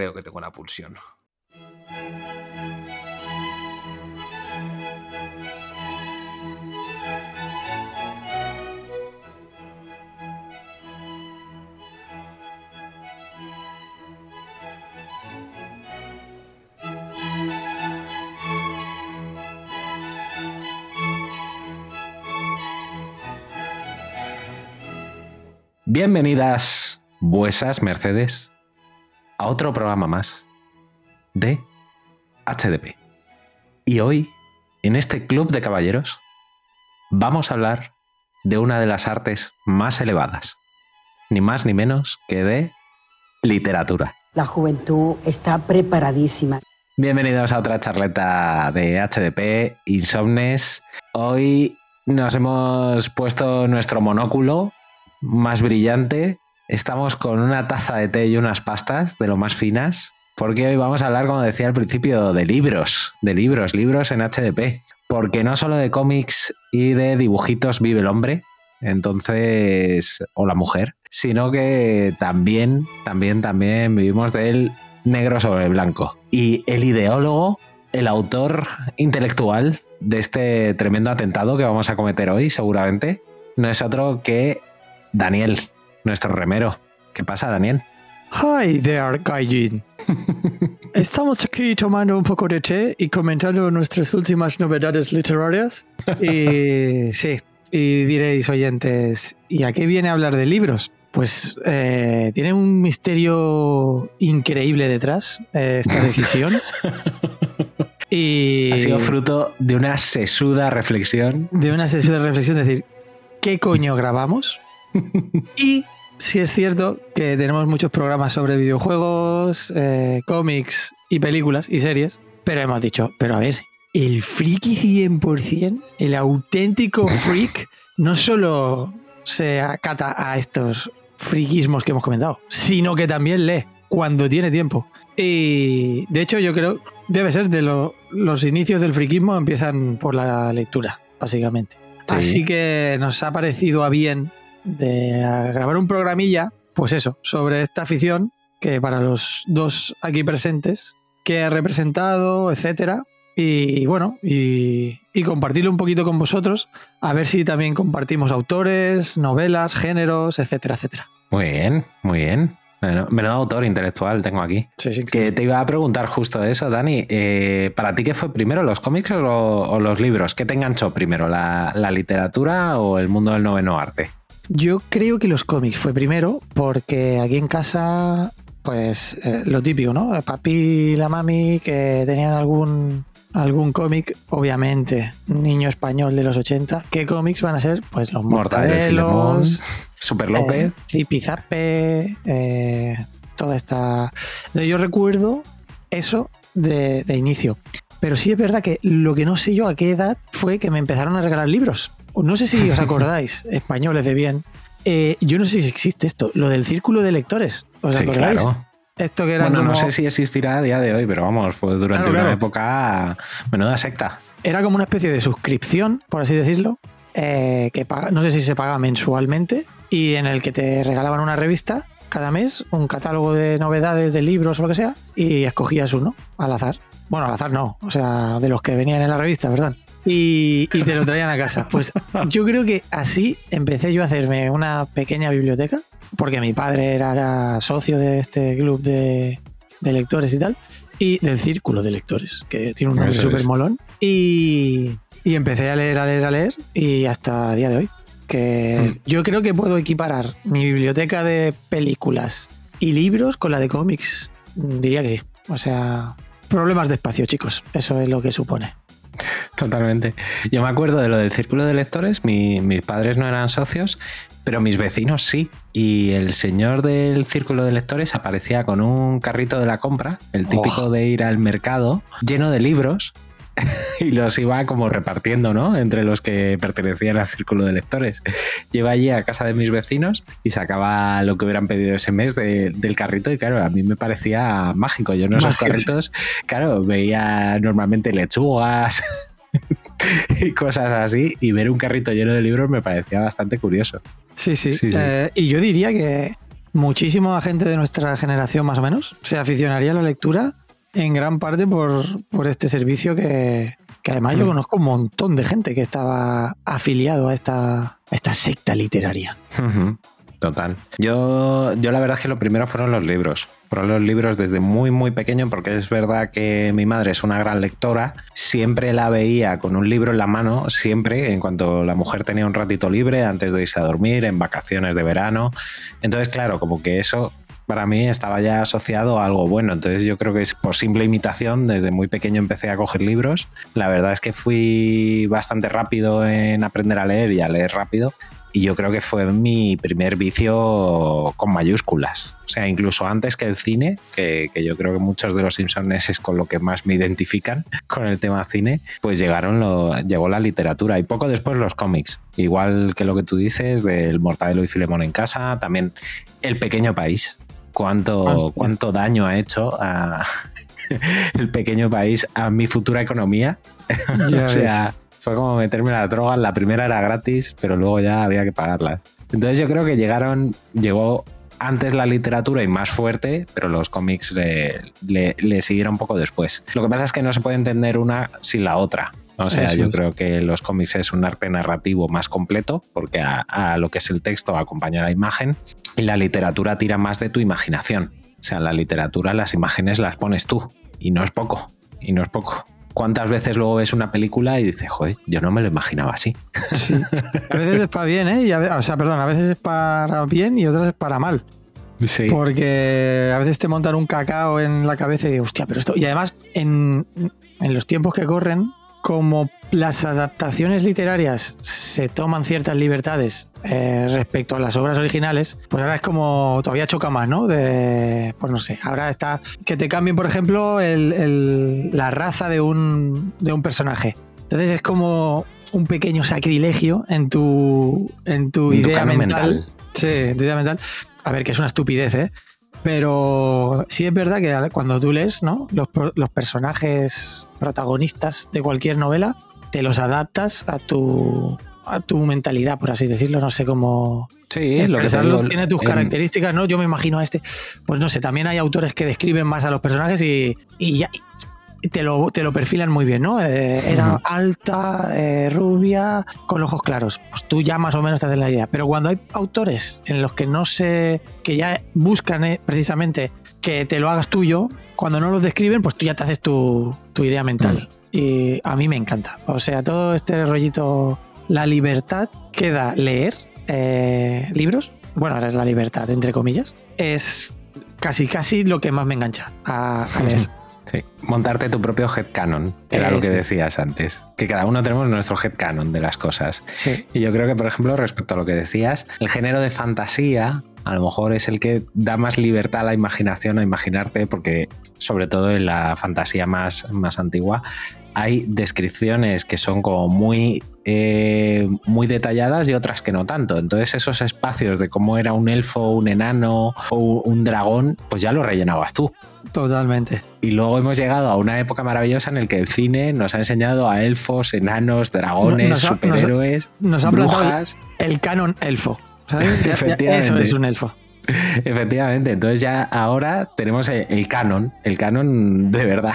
Creo que tengo una pulsión. Bienvenidas, vuesas Mercedes, a otro programa más de HDP. Y hoy, en este club de caballeros, vamos a hablar de una de las artes más elevadas, ni más ni menos que de literatura. La juventud está preparadísima. Bienvenidos a otra charleta de HDP, Insomnes. Hoy nos hemos puesto nuestro monóculo más brillante. Estamos con una taza de té y unas pastas de lo más finas, porque hoy vamos a hablar, como decía al principio, de libros, de libros, libros en HDP. Porque no solo de cómics y de dibujitos vive el hombre, entonces, o la mujer, sino que también, también, también vivimos del negro sobre blanco. Y el ideólogo, el autor intelectual de este tremendo atentado que vamos a cometer hoy, seguramente, no es otro que Daniel, nuestro remero. ¿Qué pasa, Daniel? Hi there, Gaijin. Estamos aquí tomando un poco de té y comentando nuestras últimas novedades literarias. Y sí, y diréis, oyentes, ¿y a qué viene a hablar de libros? Pues eh, tiene un misterio increíble detrás eh, esta decisión. y Ha sido fruto de una sesuda reflexión. de una sesión de reflexión, es decir, ¿qué coño grabamos? Y sí es cierto que tenemos muchos programas sobre videojuegos, eh, cómics y películas y series, pero hemos dicho, pero a ver, el friki 100%, el auténtico freak, no solo se acata a estos friquismos que hemos comentado, sino que también lee cuando tiene tiempo. Y de hecho yo creo, debe ser de lo- los inicios del friquismo empiezan por la lectura, básicamente. Sí. Así que nos ha parecido a bien de grabar un programilla, pues eso, sobre esta afición que para los dos aquí presentes, que ha representado, etcétera. Y bueno, y, y compartirlo un poquito con vosotros, a ver si también compartimos autores, novelas, géneros, etcétera, etcétera. Muy bien, muy bien. Bueno, menudo autor intelectual tengo aquí. Sí, sí, Que te iba a preguntar justo eso, Dani. Eh, ¿Para ti qué fue primero, los cómics o los libros? ¿Qué te enganchó primero, la, la literatura o el mundo del noveno arte? Yo creo que los cómics fue primero, porque aquí en casa, pues eh, lo típico, ¿no? El papi y la mami que tenían algún, algún cómic, obviamente, niño español de los 80. ¿Qué cómics van a ser? Pues los Mortadelos, Super López. eh, Zipizape, eh, toda esta... Yo recuerdo eso de, de inicio. Pero sí es verdad que lo que no sé yo a qué edad fue que me empezaron a regalar libros. No sé si os acordáis, españoles de bien. Eh, yo no sé si existe esto, lo del círculo de lectores. ¿Os Sí, acordáis? claro. Esto que era Bueno, no sé si existirá a día de hoy, pero vamos, fue durante Claro, una claro. época menuda secta. era como una especie de suscripción, por así decirlo, eh, que paga- no sé si se paga mensualmente y en el que te regalaban una revista cada mes, un catálogo de novedades de libros o lo que sea, y escogías uno al azar. Bueno, al azar no, o sea, de los que venían en la revista, ¿verdad? Y, y te lo traían a casa. Pues yo creo que así empecé yo a hacerme una pequeña biblioteca, porque mi padre era socio de este club de, de lectores y tal, y del círculo de lectores, que tiene un nombre súper molón. Y, y empecé a leer, a leer, a leer, y hasta el día de hoy. Que Mm. yo creo que puedo equiparar mi biblioteca de películas y libros con la de cómics. Diría que sí. O sea, problemas de espacio, chicos. Eso es lo que supone. Totalmente. Yo me acuerdo de lo del círculo de lectores, mi- mis padres no eran socios, pero mis vecinos sí. Y el señor del círculo de lectores aparecía con un carrito de la compra, el típico de ir al mercado, lleno de libros. Y los iba como repartiendo, ¿no? Entre los que pertenecían al círculo de lectores. Lleva allí a casa de mis vecinos y sacaba lo que hubieran pedido ese mes de- del carrito. Y claro, a mí me parecía mágico. Yo en esos Mágico. carritos, claro, veía normalmente lechugas, y cosas así, y ver un carrito lleno de libros me parecía bastante curioso. Sí, sí. Sí, sí. Eh, y yo diría que muchísima gente de nuestra generación, más o menos, se aficionaría a la lectura en gran parte por, por este servicio que, que además yo conozco un montón de gente que estaba afiliado a esta, a esta secta literaria. Total. Yo, yo la verdad es que lo primero fueron los libros. Fueron los libros desde muy, muy pequeño, porque es verdad que mi madre es una gran lectora. Siempre la veía con un libro en la mano, siempre, en cuanto la mujer tenía un ratito libre, antes de irse a dormir, en vacaciones de verano. Entonces, claro, como que eso para mí estaba ya asociado a algo bueno. Entonces yo creo que es por simple imitación, desde muy pequeño empecé a coger libros. La verdad es que fui bastante rápido en aprender a leer y a leer rápido. Y yo creo que fue mi primer vicio con mayúsculas. O sea, incluso antes que el cine, que, que yo creo que muchos de los Simpsons es con lo que más me identifican con el tema cine, pues llegaron lo, llegó la literatura y poco después los cómics. Igual que lo que tú dices del Mortadelo y Filemón en casa, también El Pequeño País. Cuánto, cuánto daño ha hecho a el pequeño país a mi futura economía. O sea, fue como meterme las drogas. La primera era gratis, pero luego ya había que pagarlas. Entonces yo creo que llegaron, llegó antes la literatura y más fuerte, pero los cómics le, le- le siguieron un poco después. Lo que pasa es que no se puede entender una sin la otra. O sea, Eso yo es. creo que los cómics es un arte narrativo más completo, porque a, a lo que es el texto acompaña la imagen, y la literatura tira más de tu imaginación. O sea, la literatura, las imágenes las pones tú, y no es poco, y no es poco. ¿Cuántas veces luego ves una película y dices, joder, yo no me lo imaginaba así? Sí. A veces es para bien, ¿eh? Y a o sea, perdón, a veces es para bien y otras es para mal. Sí. Porque a veces te montan un cacao en la cabeza y digo, hostia, pero esto. Y además, en, en los tiempos que corren, como las adaptaciones literarias se toman ciertas libertades eh, respecto a las obras originales, pues ahora es como todavía choca más, ¿no? De, pues no sé, ahora está que te cambien, por ejemplo, el- el- la raza de un, de un personaje. Entonces es como un pequeño sacrilegio en tu, en tu En idea mental. mental. Sí, en tu idea mental. A ver, que es una estupidez, ¿eh? Pero sí es verdad que cuando tú lees, ¿no? Los, los personajes protagonistas de cualquier novela, te los adaptas a tu, a tu mentalidad, por así decirlo. No sé cómo. Sí, lo que digo, tiene tus en- características, ¿no? Yo me imagino a este. Pues no sé, también hay autores que describen más a los personajes y, y ya. Te lo, te lo perfilan muy bien, ¿no? Eh, era alta, eh, rubia, con ojos claros. Pues tú ya más o menos te haces la idea. Pero cuando hay autores en los que no sé, que ya buscan eh, precisamente que te lo hagas tuyo, cuando no los describen, pues tú ya te haces tu, tu idea mental. Y a mí me encanta. O sea, todo este rollito, la libertad queda leer libros. Bueno, ahora es la libertad, entre comillas. Es casi, casi lo que más me engancha a, a leer. Sí, montarte tu propio headcanon, que era lo que Eso. decías antes. Que cada uno tenemos nuestro headcanon de las cosas. Sí. Y yo creo que, por ejemplo, respecto a lo que decías, el género de fantasía a lo mejor es el que da más libertad a la imaginación, a imaginarte, porque sobre todo en la fantasía más, más antigua hay descripciones que son como muy, eh, muy detalladas y otras que no tanto. Entonces esos espacios de cómo era un elfo, un enano o un dragón, pues ya lo rellenabas tú. Totalmente. Y luego hemos llegado a una época maravillosa en el que el cine nos ha enseñado a elfos, enanos, dragones, Nos ha- nos ha- superhéroes, Nos ha plantado brujas. el canon elfo. Eso es un elfo. Efectivamente, entonces ya ahora tenemos el, canon, el canon de verdad,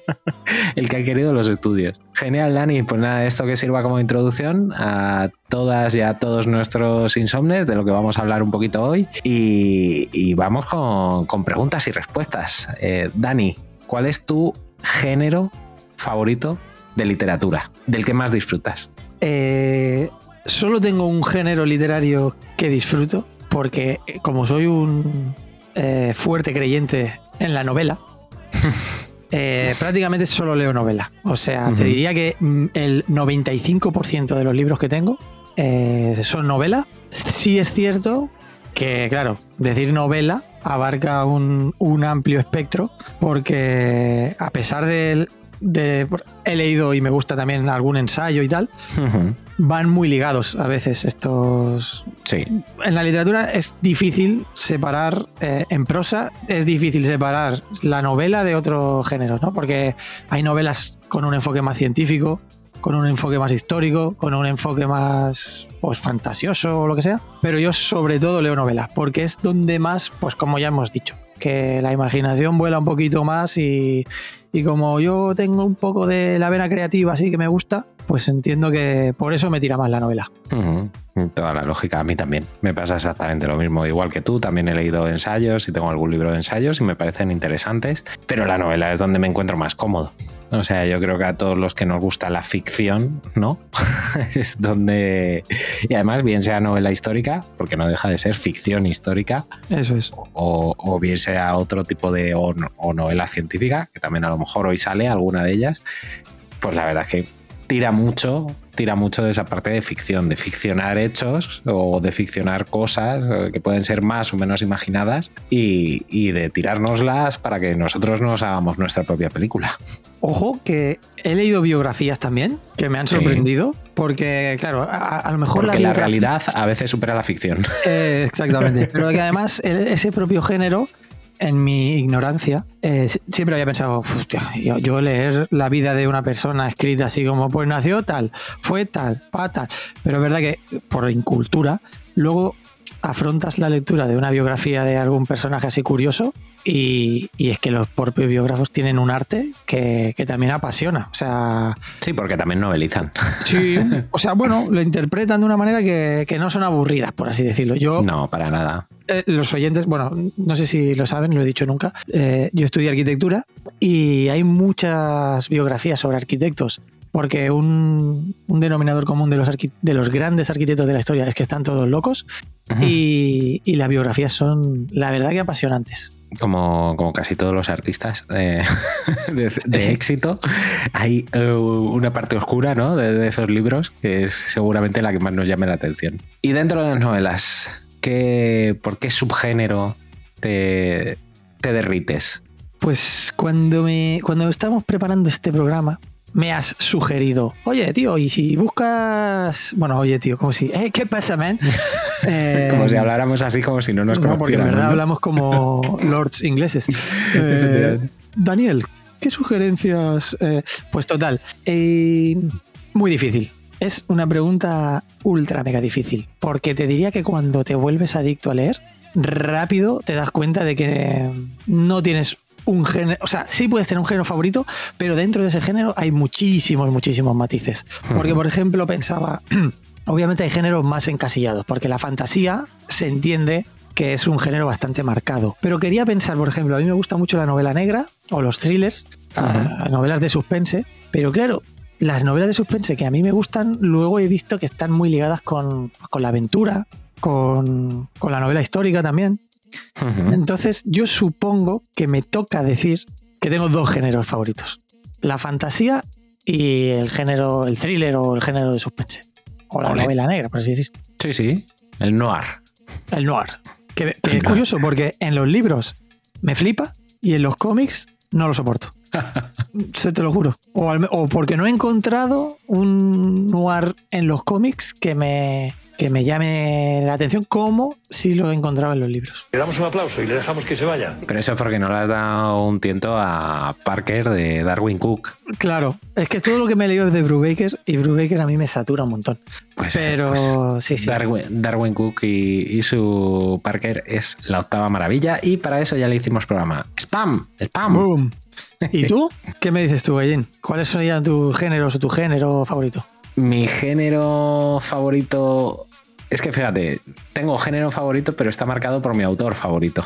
el que han querido los estudios. Genial, Dani, pues nada, esto que sirva como introducción a todas y a todos nuestros insomnes, de lo que vamos a hablar un poquito hoy, y, y vamos con, con preguntas y respuestas. Eh, Dani, ¿cuál es tu género favorito de literatura? ¿Del que más disfrutas? Eh, solo tengo un género literario que disfruto, porque eh, como soy un eh, fuerte creyente en la novela, eh, prácticamente solo leo novela. O sea, te diría que mm, el 95% de los libros que tengo eh, son novela. Sí es cierto que, claro, decir novela abarca un, un amplio espectro porque a pesar de, de- He leído y me gusta también algún ensayo y tal. Van muy ligados a veces estos... Sí, En la literatura es difícil separar, eh, en prosa es difícil separar la novela de otros géneros, ¿no? Porque hay novelas con un enfoque más científico, con un enfoque más histórico, con un enfoque más pues fantasioso o lo que sea. Pero yo sobre todo leo novelas, porque es donde más, pues como ya hemos dicho, que la imaginación vuela un poquito más y, y como yo tengo un poco de la vena creativa así que me gusta, pues entiendo que por eso me tira más la novela. Toda la lógica, a mí también. Me pasa exactamente lo mismo. Igual que tú, también he leído ensayos y tengo algún libro de ensayos y me parecen interesantes, pero la novela es donde me encuentro más cómodo. O sea, yo creo que a todos los que nos gusta la ficción, ¿no? es donde... Y además, bien sea novela histórica, porque no deja de ser ficción histórica, Eso es. o, o bien sea otro tipo de o, o novela científica, que también a lo mejor hoy sale alguna de ellas, pues la verdad es que tira mucho, tira mucho de esa parte de ficción, de ficcionar hechos o de ficcionar cosas eh, que pueden ser más o menos imaginadas y, y de tirárnoslas para que nosotros nos hagamos nuestra propia película. Ojo que he leído biografías también que me han Sí. sorprendido porque claro, a, a lo mejor Porque la biografía- realidad a veces supera la ficción. Eh, exactamente. Pero que además ese propio género, en mi ignorancia, eh, si- siempre había pensado, "Uf, hostia, yo, yo leer la vida de una persona escrita así como, pues nació tal, fue tal, pa tal. Pero es verdad que por incultura, luego afrontas la lectura de una biografía de algún personaje así curioso y, y es que los propios biógrafos tienen un arte que, que también apasiona. O sea, Sí, porque también novelizan. sí, o sea, bueno, lo interpretan de una manera que, que no son aburridas, por así decirlo. Yo, No, para nada. eh, los oyentes, bueno, no sé si lo saben, lo he dicho nunca. eh, yo estudié arquitectura y hay muchas biografías sobre arquitectos. Porque un, un denominador común de los, de los grandes arquitectos de la historia es que están todos locos y, y las biografías son, la verdad, que apasionantes. Como, como casi todos los artistas eh, de, de éxito, hay eh, una parte oscura ¿no? de, de esos libros que es seguramente la que más nos llame la atención. Y dentro de las novelas, ¿qué, ¿por qué subgénero te, te derrites? Pues cuando, me, cuando estamos preparando este programa, me has sugerido, oye, tío, y si buscas. Bueno, oye, tío, como si. Eh, ¿Qué pasa, man? Eh, Como si habláramos así, como si no nos no, porque en conociéramos. verdad ¿no? hablamos como lords ingleses. Eh. Daniel, ¿qué sugerencias? pues total, muy difícil. Es una pregunta ultra mega difícil, porque te diría que cuando te vuelves adicto a leer, rápido te das cuenta de que no tienes un género, o sea, sí puedes tener un género favorito, pero dentro de ese género hay muchísimos, muchísimos matices. Porque, por ejemplo, pensaba, obviamente hay géneros más encasillados, porque la fantasía se entiende que es un género bastante marcado. Pero quería pensar, por ejemplo, a mí me gusta mucho la novela negra o los thrillers, ah, novelas de suspense, pero claro, las novelas de suspense que a mí me gustan, luego he visto que están muy ligadas con, con la aventura, con, con la novela histórica también. Entonces yo supongo que me toca decir que tengo dos géneros favoritos. La fantasía y el género, el thriller o el género de suspense. O la novela negra, por así decir. Sí, sí, el noir. El noir. Que, que El es noir. curioso porque en los libros me flipa y en los cómics no lo soporto. Se te lo juro. O, al o porque no he encontrado un noir en los cómics que me, que me llame la atención como si lo he encontrado en los libros. Le damos un aplauso y le dejamos que se vaya. Pero eso es porque no le has dado un tiento a Parker de Darwin Cook. Claro, es que todo lo que me he leído es de Brubaker y Brubaker a mí me satura un montón. Pues, Pero pues, sí, sí. Darwin, Darwin Cook y, y su Parker es la octava maravilla y para eso ya le hicimos programa. ¡Spam! ¡Spam! Boom. ¿Y tú? ¿Qué me dices tú, Gallín? ¿Cuáles serían tus géneros o tu género favorito? Mi género favorito... Es que fíjate, tengo género favorito, pero está marcado por mi autor favorito.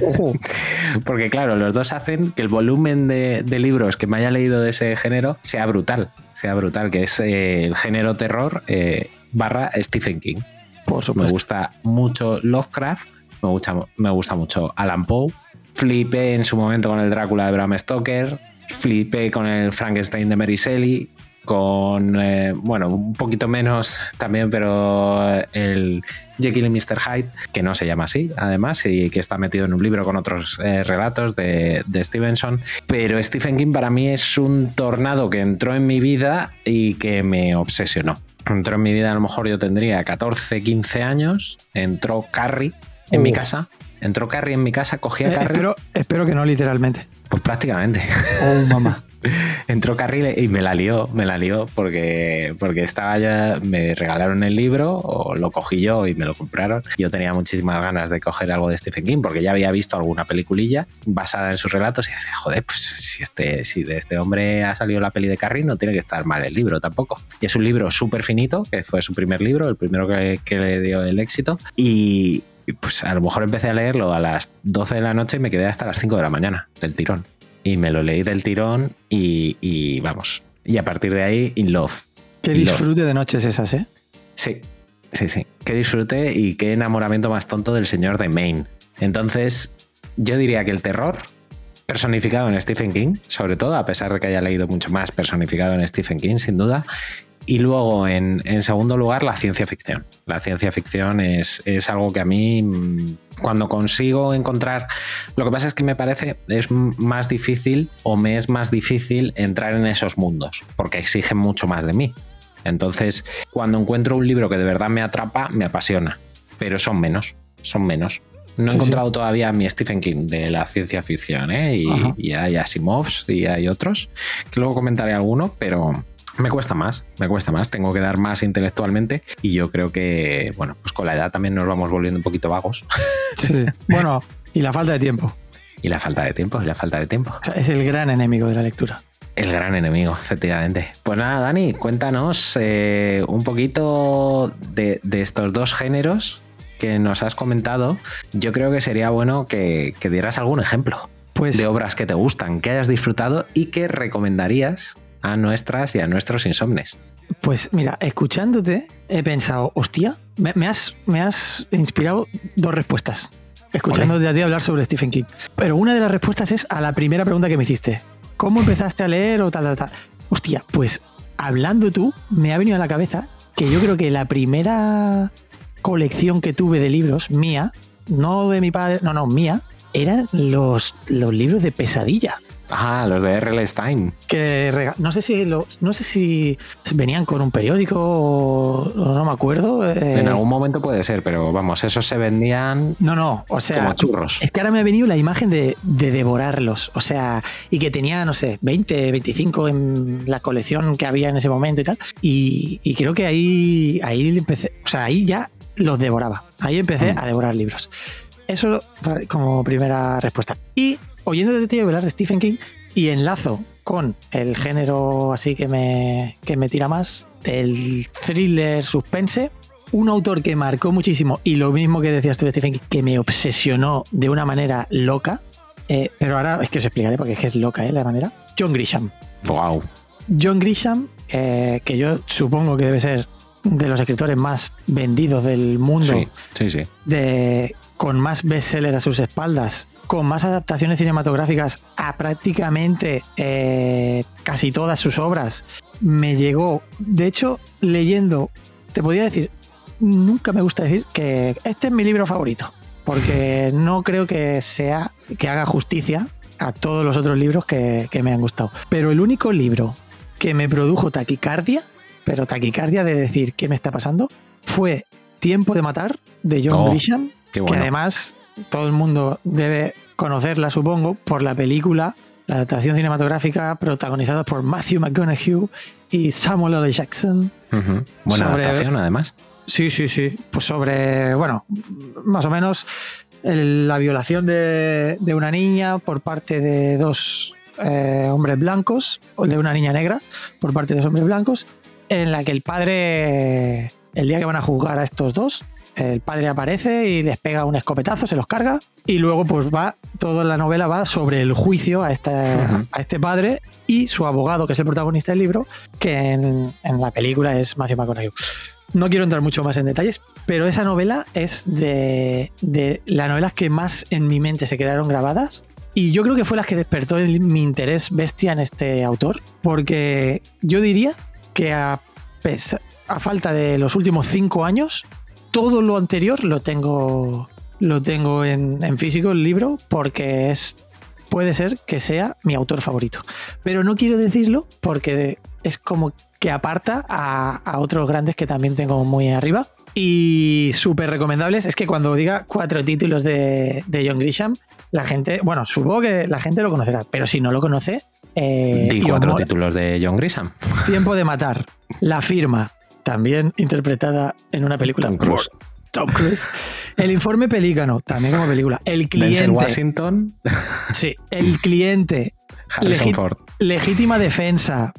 Porque claro, los dos hacen que el volumen de, de libros que me haya leído de ese género sea brutal. Sea brutal, que es eh, el género terror eh, barra Stephen King. Por Me supuesto. gusta mucho Lovecraft, me gusta, me gusta mucho Alan Poe. Flipé en su momento con el Drácula de Bram Stoker. Flipé con el Frankenstein de Mary Shelley, con, eh, bueno, un poquito menos también, pero el Jekyll y Mr. Hyde, que no se llama así, además, y que está metido en un libro con otros eh, relatos de, de Stevenson. Pero Stephen King para mí es un tornado que entró en mi vida y que me obsesionó. Entró en mi vida, a lo mejor yo tendría 14, 15 años, entró Carrie en mi casa. Entró Carrie en mi casa, cogía Eh, Carrie. espero, espero que no literalmente. Pues prácticamente. Oh, mamá. Entró Carrie y me la lió, me la lió porque, porque estaba ya, me regalaron el libro o lo cogí yo y me lo compraron. Yo tenía muchísimas ganas de coger algo de Stephen King porque ya había visto alguna peliculilla basada en sus relatos y decía, joder, pues si, este, si de este hombre ha salido la peli de Carrie no tiene que estar mal el libro tampoco. Y es un libro súper finito, que fue su primer libro, el primero que, que le dio el éxito y, pues a lo mejor empecé a leerlo a las 12 de la noche y me quedé hasta las 5 de la mañana del tirón y me lo leí del tirón y, y vamos. Y a partir de ahí, in love. Qué disfrute de noches esas, ¿eh? Sí, sí, sí. Qué disfrute y qué enamoramiento más tonto del señor de Maine. Entonces, yo diría que el terror personificado en Stephen King, sobre todo, a pesar de que haya leído mucho más personificado en Stephen King, sin duda. Y luego, en, en segundo lugar, la ciencia ficción. La ciencia ficción es, es algo que a mí, cuando consigo encontrar... Lo que pasa es que me parece es más difícil o me es más difícil entrar en esos mundos, porque exigen mucho más de mí. Entonces, cuando encuentro un libro que de verdad me atrapa, me apasiona. Pero son menos, son menos. No he Sí, encontrado todavía mi Stephen King de la ciencia ficción, ¿eh? Y hay Asimovs y hay otros, que luego comentaré alguno, pero me cuesta más, me cuesta más. Tengo que dar más intelectualmente y yo creo que, bueno, pues con la edad también nos vamos volviendo un poquito vagos. Sí. bueno, y la falta de tiempo. Y la falta de tiempo, y la falta de tiempo. O sea, es el gran enemigo de la lectura. El gran enemigo, efectivamente. Pues nada, Dani, cuéntanos eh, un poquito de, de estos dos géneros que nos has comentado. Yo creo que sería bueno que, que dieras algún ejemplo Pues de obras que te gustan, que hayas disfrutado y que recomendarías a nuestras y a nuestros insomnes. Pues mira, escuchándote he pensado, hostia, me, me has, me has inspirado dos respuestas. Escuchándote a ti hablar sobre Stephen King. Pero una de las respuestas es a la primera pregunta que me hiciste. ¿Cómo empezaste a leer o tal, tal, tal? Hostia, pues hablando tú, me ha venido a la cabeza que yo creo que la primera colección que tuve de libros, mía, no de mi padre, no, no, mía, eran los, los libros de pesadilla Ah, los de R.L. Stein. que no sé si lo- no sé si venían con un periódico o, no me acuerdo eh, En algún momento puede ser, pero vamos, esos se vendían no no o sea como churros. es que ahora me ha venido la imagen de, de devorarlos o sea y que tenía no sé 20 25 en la colección que había en ese momento y tal y, y creo que ahí ahí empecé o sea ahí ya los devoraba ahí empecé Mm. a devorar libros eso como primera respuesta y oyendo de ti hablar de Stephen King y enlazo con el género así que me, que me tira más, el thriller suspense, un autor que marcó muchísimo y lo mismo que decías tú de Stephen King, que me obsesionó de una manera loca, eh, pero ahora es que os explicaré porque es que es loca ¿eh? la manera, John Grisham. Wow. John Grisham, eh, que yo supongo que debe ser de los escritores más vendidos del mundo, Sí, sí, sí. de, con más bestsellers a sus espaldas, con más adaptaciones cinematográficas a prácticamente eh, casi todas sus obras, me llegó, de hecho, leyendo, te podría decir, nunca me gusta decir que este es mi libro favorito, porque no creo que sea, que haga justicia a todos los otros libros que, que me han gustado. Pero el único libro que me produjo taquicardia, pero taquicardia de decir qué me está pasando, fue Tiempo de Matar de John Oh, Grisham, que además todo el mundo debe conocerla, supongo, por la película, la adaptación cinematográfica protagonizada por Matthew McConaughey y Samuel L. Jackson. Buena sobre- adaptación, además. Sí, sí, sí. Pues sobre, bueno, más o menos el- la violación de, de una niña por parte de dos eh, hombres blancos, o de una niña negra por parte de dos hombres blancos, en la que el padre, el día que van a juzgar a estos dos, el padre aparece y les pega un escopetazo, se los carga, y luego pues va, toda la novela va sobre el juicio a este, a este padre y su abogado, que es el protagonista del libro, que en, en la película es Matthew McConaughey. No quiero entrar mucho más en detalles, pero esa novela es de, de las novelas que más en mi mente se quedaron grabadas Y yo creo que fue la que despertó el- mi interés bestia en este autor, porque yo diría que a, a falta de los últimos cinco años, todo lo anterior lo tengo, lo tengo en, en físico, el libro, porque es puede ser que sea mi autor favorito. Pero no quiero decirlo porque es como que aparta a, a otros grandes que también tengo muy arriba. Y súper recomendables. Es que cuando diga cuatro títulos de, de John Grisham, la gente, bueno, supongo que la gente lo conocerá, pero si no lo conoce, eh, Di cuatro títulos de John Grisham. Tiempo de matar, La firma, también interpretada en una película Tom Cruise. por Tom Cruise. El informe Pelícano, también como película. El Denzel cliente, Washington, sí, el cliente, Harrison Ford. legítima defensa,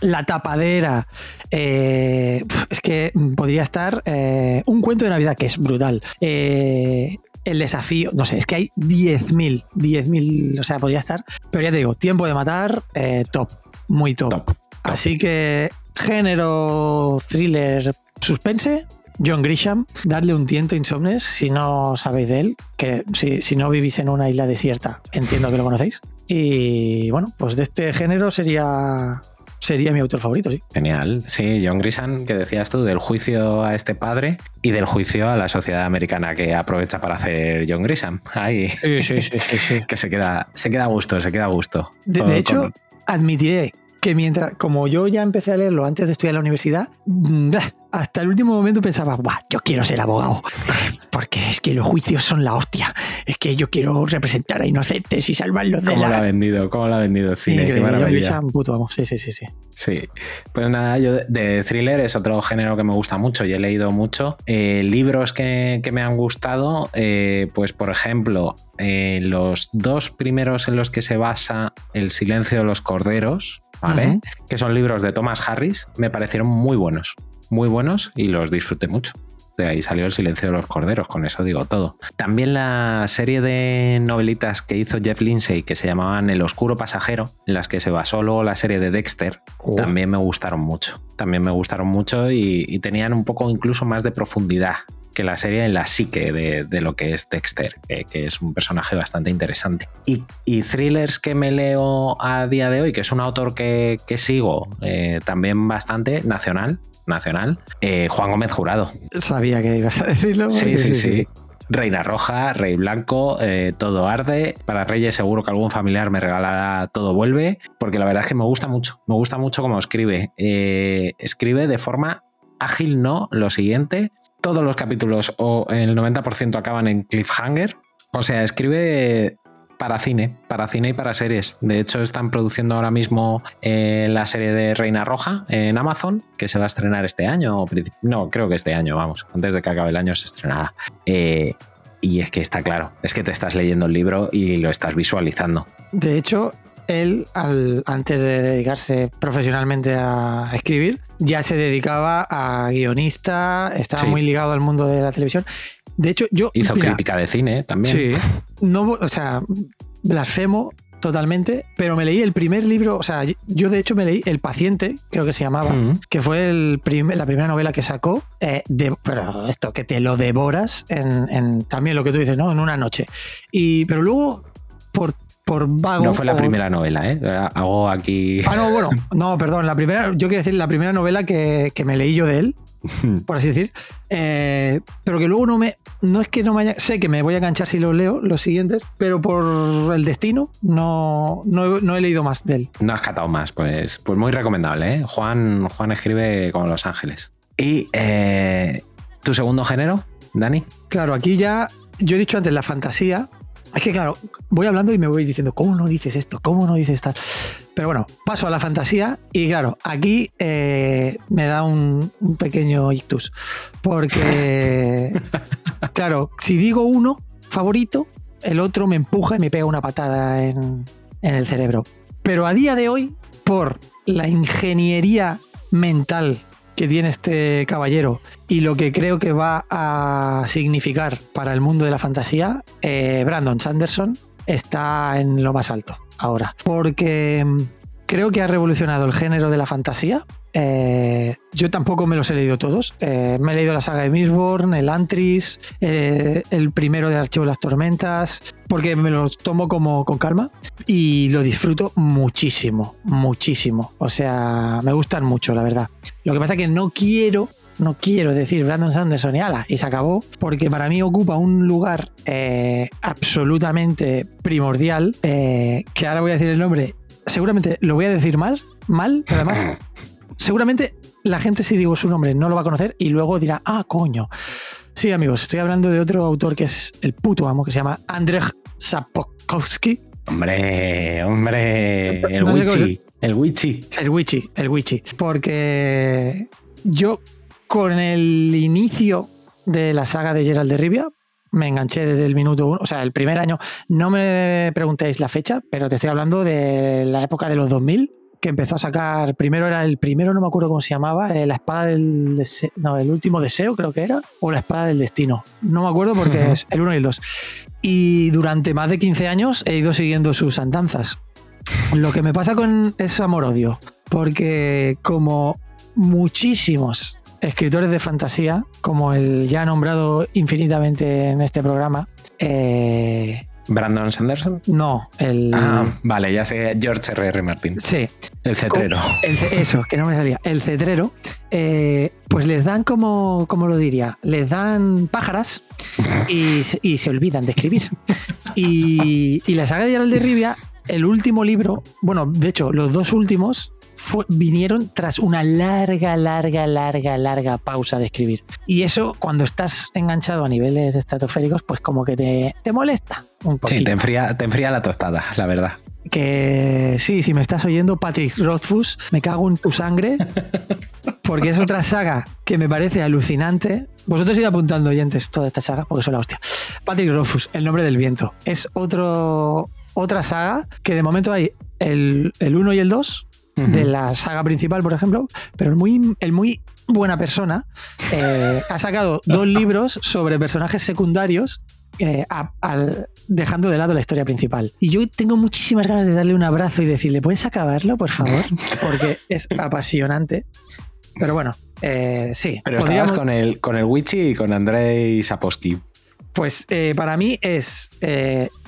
la tapadera. eh, es que podría estar eh, un cuento de Navidad que es brutal. eh, el desafío, no sé, es que hay 10.000, 10.000, o sea, podría estar. Pero ya te digo, tiempo de matar, top, muy top. Así que género thriller suspense. John Grisham, darle un tiento a Insomnes si no sabéis de él, que si, si no vivís en una isla desierta, entiendo que lo conocéis. Y bueno, pues de este género sería, sería mi autor favorito, sí. Genial. Sí, John Grisham, que decías tú, del juicio a este padre y del juicio a la sociedad americana que aprovecha para hacer John Grisham. Ahí. Sí, sí, sí, sí, sí. Que se queda, se queda a gusto, se queda a gusto. De, hecho, con- admitiré que mientras, como yo ya empecé a leerlo antes de estudiar en la universidad, mm, bah, hasta el último momento pensaba, Buah, yo quiero ser abogado, porque es que los juicios son la hostia, es que yo quiero representar a inocentes y salvarlos de ¿Cómo lo ha vendido? ¿Cómo lo ha vendido el cine? Qué maravilla. Grisham, puto amo, sí, sí, sí, sí. Sí, pues nada, yo de- de thriller es otro género que me gusta mucho y he leído mucho. Eh, libros que, que me han gustado, eh, pues por ejemplo, eh, los dos primeros en los que se basa El silencio de los corderos, ¿vale? Que son libros de Thomas Harris, me parecieron muy buenos, muy buenos y los disfruté mucho. De ahí salió El silencio de los corderos, con eso digo todo. También la serie de novelitas que hizo Jeff Lindsay, que se llamaban El oscuro pasajero, en las que se basó luego la serie de Dexter, también me gustaron mucho. También me gustaron mucho y, y tenían un poco incluso más de profundidad que la serie en la psique de, de lo que es Dexter, que, que es un personaje bastante interesante. Y, y thrillers que me leo a día de hoy, que es un autor que, que sigo eh, también bastante, nacional, nacional, eh, Juan Gómez Jurado. Sabía que ibas a decirlo. Sí, porque sí, sí. Reina Roja, Rey Blanco, eh, Todo Arde. Para Reyes seguro que algún familiar me regalará Todo Vuelve, porque la verdad es que me gusta mucho. Me gusta mucho cómo escribe. Eh, escribe de forma ágil, no, lo siguiente. Todos los capítulos o el 90% acaban en cliffhanger. O sea, escribe para cine, para cine y para series. De hecho, están produciendo ahora mismo eh, la serie de Reina Roja en Amazon, que se va a estrenar este año. No, creo que este año, vamos. Antes de que acabe el año se estrenará. Eh, y es que está claro, es que te estás leyendo el libro y lo estás visualizando. De hecho, él, antes de dedicarse profesionalmente a escribir, ya se dedicaba a guionista, estaba Sí. muy ligado al mundo de la televisión. De hecho, yo. Hizo mira, crítica de cine también. Sí. No, o sea, blasfemo totalmente, pero me leí el primer libro, o sea, yo de hecho me leí El paciente, creo que se llamaba, Mm. que fue el prim- la primera novela que sacó, eh, de, pero esto, que te lo devoras en, en- también lo que tú dices, ¿no? En una noche. Y, pero luego, por, por vago... No fue la o- primera novela, ¿eh? Hago aquí. Ah, no, bueno, no, perdón, la primera, yo quiero decir, la primera novela que, que me leí yo de él, por así decir, eh, pero que luego no me, no es que no me haya, sé que me voy a enganchar si los leo, los siguientes, pero por el destino no, no, he- no he leído más de él. No has catado más, pues, pues muy recomendable, ¿eh? Juan, Juan escribe como Los Ángeles. ¿Y eh, tu segundo género, Dani? Claro, aquí ya, yo he dicho antes la fantasía, es que claro, voy hablando y me voy diciendo, ¿cómo no dices esto? ¿Cómo no dices tal? Pero bueno, paso a la fantasía y claro, aquí eh, me da un, un pequeño ictus. Porque, claro, si digo uno favorito, el otro me empuja y me pega una patada en, en el cerebro. Pero a día de hoy, por la ingeniería mental que tiene este caballero y lo que creo que va a significar para el mundo de la fantasía, eh, Brandon Sanderson está en lo más alto ahora. Porque mm, creo que ha revolucionado el género de la fantasía. Eh, yo tampoco me los he leído todos. Eh, me he leído la saga de Mistborn, el Antris, el primero de Archivo de las Tormentas, porque me los tomo como con calma y lo disfruto muchísimo, muchísimo. O sea, me gustan mucho, la verdad. Lo que pasa es que no quiero no quiero decir Brandon Sanderson y ala, y se acabó, porque para mí ocupa un lugar eh, absolutamente primordial, eh, que ahora voy a decir el nombre, seguramente lo voy a decir mal, mal, pero además, seguramente la gente si digo su nombre no lo va a conocer y luego dirá, ah, coño. Sí, amigos, estoy hablando de otro autor que es el puto amo, que se llama Andrzej Sapkowski. Hombre, hombre, el No Wichi, el Wichi. El Wichi, el Wichi. Porque yo con el inicio de la saga de Gerald de Rivia me enganché desde el minuto uno, o sea, el primer año. No me preguntéis la fecha, pero te estoy hablando de la época de los 2000 que empezó a sacar, primero era el primero, no me acuerdo cómo se llamaba, eh, la espada del deseo, no, el último deseo creo que era, o la espada del destino. No me acuerdo porque es el 1 y el 2. Y durante más de 15 años he ido siguiendo sus andanzas. Lo que me pasa con es amor-odio, porque como muchísimos escritores de fantasía, como el ya nombrado infinitamente en este programa, eh, Brandon Sanderson. no, el... Ah, vale, ya sé, George R.R. Martin. Sí, El cetrero. el eso, que no me salía. El cetrero, eh, pues les dan como, como lo diría, les dan pájaras y, se- y se olvidan de escribir. Y, y la saga de Geralt de Rivia, el último libro, bueno, de hecho, los dos últimos fue- vinieron tras una larga, larga, larga, larga pausa de escribir. Y eso, cuando estás enganchado a niveles estratosféricos, pues como que te, te molesta un poquito Sí, te enfría, te enfría la tostada, la verdad. que sí, si me estás oyendo, Patrick Rothfuss, me cago en tu sangre, porque es otra saga que me parece alucinante. Vosotros id apuntando, oyentes, toda esta saga, porque son la hostia. Patrick Rothfuss, El nombre del viento. Es otro, otra saga que de momento hay el, el 1 y el 2 de la saga principal, por ejemplo, pero el muy, el muy buena persona eh, ha sacado dos libros sobre personajes secundarios eh, a- al- dejando de lado la historia principal. Y yo tengo muchísimas ganas de darle un abrazo y decirle, ¿puedes acabarlo, por favor? Porque es apasionante. Pero bueno, eh, sí. Pero podríamos- estabas con el, con el Wichi y con Andrei Sapowski. Pues eh, para mí es.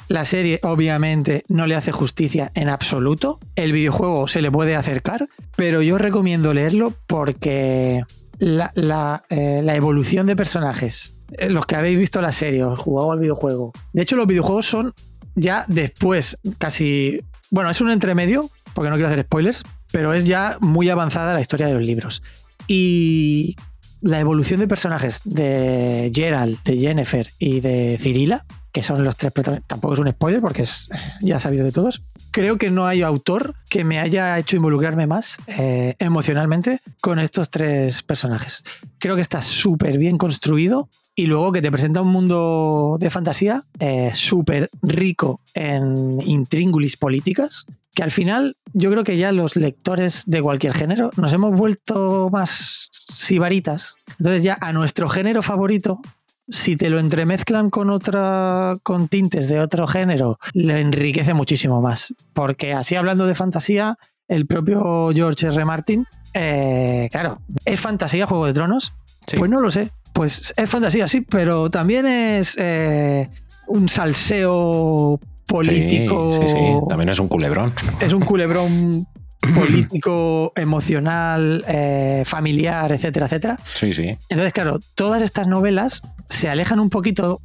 La serie, obviamente, no le hace justicia en absoluto. El videojuego se le puede acercar, pero yo recomiendo leerlo porque la, eh, evolución de personajes, eh, los que habéis visto la serie o jugado al videojuego. De hecho, los videojuegos son ya después, casi. Bueno, es un entremedio, porque no quiero hacer spoilers, pero es ya muy avanzada la historia de los libros. Y la evolución de personajes de Gerald, de Jennifer y de Cirila, que son los tres tampoco es un spoiler porque es ya sabido de todos. Creo que no hay autor que me haya hecho involucrarme más eh, emocionalmente con estos tres personajes. Creo que está súper bien construido y luego que te presenta un mundo de fantasía eh, súper rico en intríngulis políticas que al final yo creo que ya los lectores de cualquier género nos hemos vuelto más sibaritas. Entonces ya a nuestro género favorito, si te lo entremezclan con otra con tintes de otro género, le enriquece muchísimo más. Porque así hablando de fantasía, el propio George R. Martin, eh, claro, ¿es fantasía Juego de Tronos? Sí. Pues no lo sé. Pues es fantasía, sí, pero también es eh, un salseo político. Sí, sí, sí. También es un culebrón. Es un culebrón político, emocional, eh, familiar, etcétera, etcétera. Sí, sí. Entonces, claro, todas estas novelas se alejan un poquito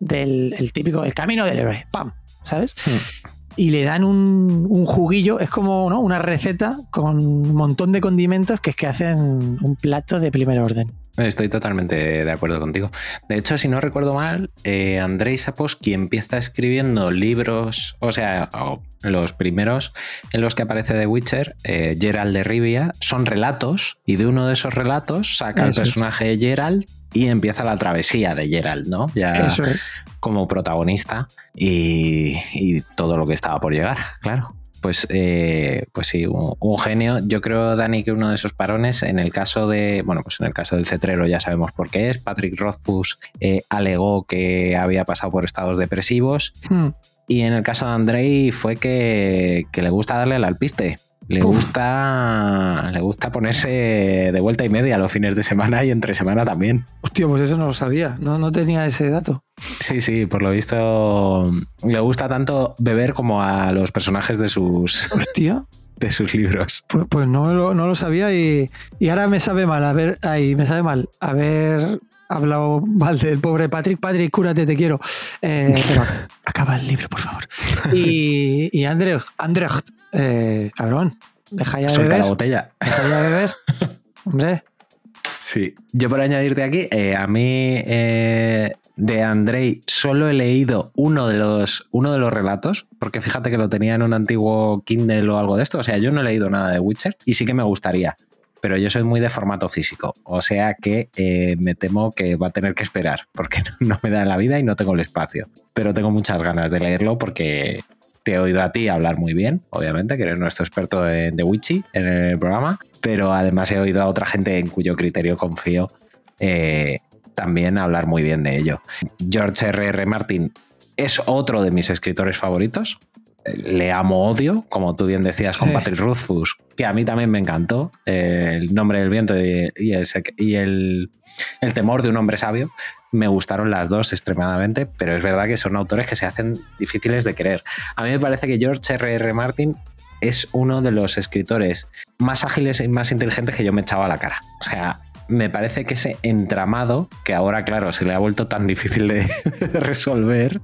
del el típico, el camino del héroe, ¡pam! ¿Sabes? Hmm. Y le dan un, un juguillo, es como ¿no? una receta con un montón de condimentos que es que hacen un plato de primer orden. Estoy totalmente de acuerdo contigo. De hecho, si no recuerdo mal, eh, Andrei Sapowski empieza escribiendo libros, o sea, los primeros en los que aparece The Witcher, eh, Gerald de Rivia, son relatos y de uno de esos relatos saca Eso el es. personaje de Gerald y empieza la travesía de Gerald, ¿no? Ya Eso es. como protagonista y, y todo lo que estaba por llegar, claro. Pues, eh, pues sí, un, un genio. Yo creo, Dani, que uno de esos parones, en el caso de, bueno, pues en el caso del cetrero ya sabemos por qué es. Patrick Rothfuss eh, alegó que había pasado por estados depresivos Hmm. y en el caso de Andrei fue que, que le gusta darle al alpiste. Le gusta, le gusta ponerse de vuelta y media los fines de semana y entre semana también. Hostia, pues eso no lo sabía. No, no tenía ese dato. Sí, sí, por lo visto le gusta tanto beber como a los personajes de sus, Hostia. de sus libros. Pues, pues no, lo, no lo sabía y, y ahora me sabe mal. A ver, ahí me sabe mal haber hablado mal del pobre Patrick. Patrick, cúrate, te quiero. Eh, pero acaba el libro, por favor. Y, y André, André, eh, cabrón, deja ya de Suelta la botella. Deja ya de beber. Hombre, Sí. Yo por añadirte aquí, eh, a mí de Andrei solo he leído uno de los uno de los relatos, porque fíjate que lo tenía en un antiguo Kindle o algo de esto. O sea, yo no he leído nada de Witcher y sí que me gustaría. Pero yo soy muy de formato físico, o sea que eh, me temo que va a tener que esperar, porque no, me da la vida y no tengo el espacio. Pero tengo muchas ganas de leerlo porque te he oído a ti hablar muy bien, obviamente, que eres nuestro experto en The Witchy en el programa, pero además he oído a otra gente en cuyo criterio confío eh, también hablar muy bien de ello. George R.R. R. Martin es otro de mis escritores favoritos. Le amo odio, como tú bien decías con. Patrick Rothfuss, que a mí también me encantó. eh, el nombre del viento y, y el, y el- el temor de un hombre sabio. Me gustaron las dos extremadamente, pero es verdad que son autores que se hacen difíciles de querer. A mí me parece que George R.R. R. Martin es uno de los escritores más ágiles y más inteligentes que yo me echaba a la cara. O sea, me parece que ese entramado, que ahora, claro, se le ha vuelto tan difícil de, resolver,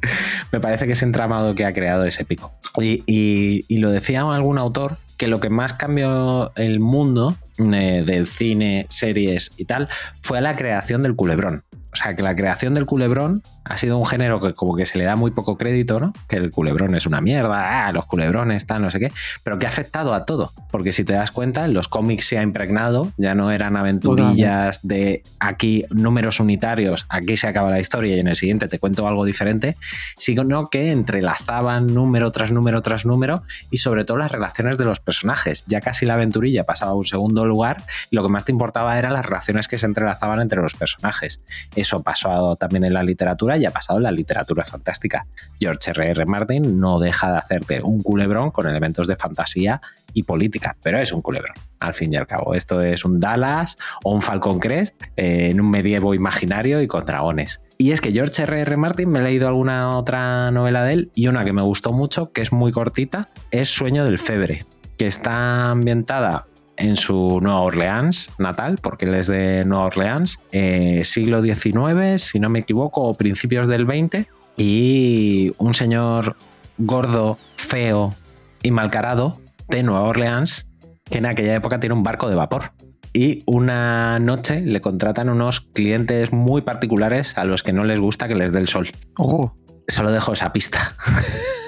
me parece que ese entramado que ha creado es épico. Y, y- y lo decía algún autor, que lo que más cambió el mundo eh, del cine, series y tal, fue la creación del culebrón. O sea, que la creación del culebrón ha sido un género que como que se le da muy poco crédito, ¿no? Que el culebrón es una mierda, ah, los culebrones, tal, no sé qué, pero que ha afectado a todo. Porque si te das cuenta, en los cómics se ha impregnado, ya no eran aventurillas de aquí números unitarios, aquí se acaba la historia y en el siguiente te cuento algo diferente, sino que entrelazaban número tras número tras número y sobre todo las relaciones de los personajes. Ya casi la aventurilla pasaba a un segundo lugar y lo que más te importaba eran las relaciones que se entrelazaban entre los personajes. Eso ha pasado también en la literatura y ha pasado en la literatura fantástica. George R.R. R. Martin no deja de hacerte un culebrón con elementos de fantasía y política, pero es un culebrón, al fin y al cabo. Esto es un Dallas o un Falcon Crest en un medievo imaginario y con dragones. Y es que George R.R. R. Martin, me he leído alguna otra novela de él y una que me gustó mucho, que es muy cortita, es Sueño del Febre, que está ambientada en su Nueva Orleans natal, porque él es de Nueva Orleans, eh, siglo XIX, si no me equivoco, o principios del XX, y un señor gordo, feo y malcarado de Nueva Orleans, que en aquella época tiene un barco de vapor. Y una noche le contratan unos clientes muy particulares a los que no les gusta que les dé el sol. ojo, Solo dejo esa pista.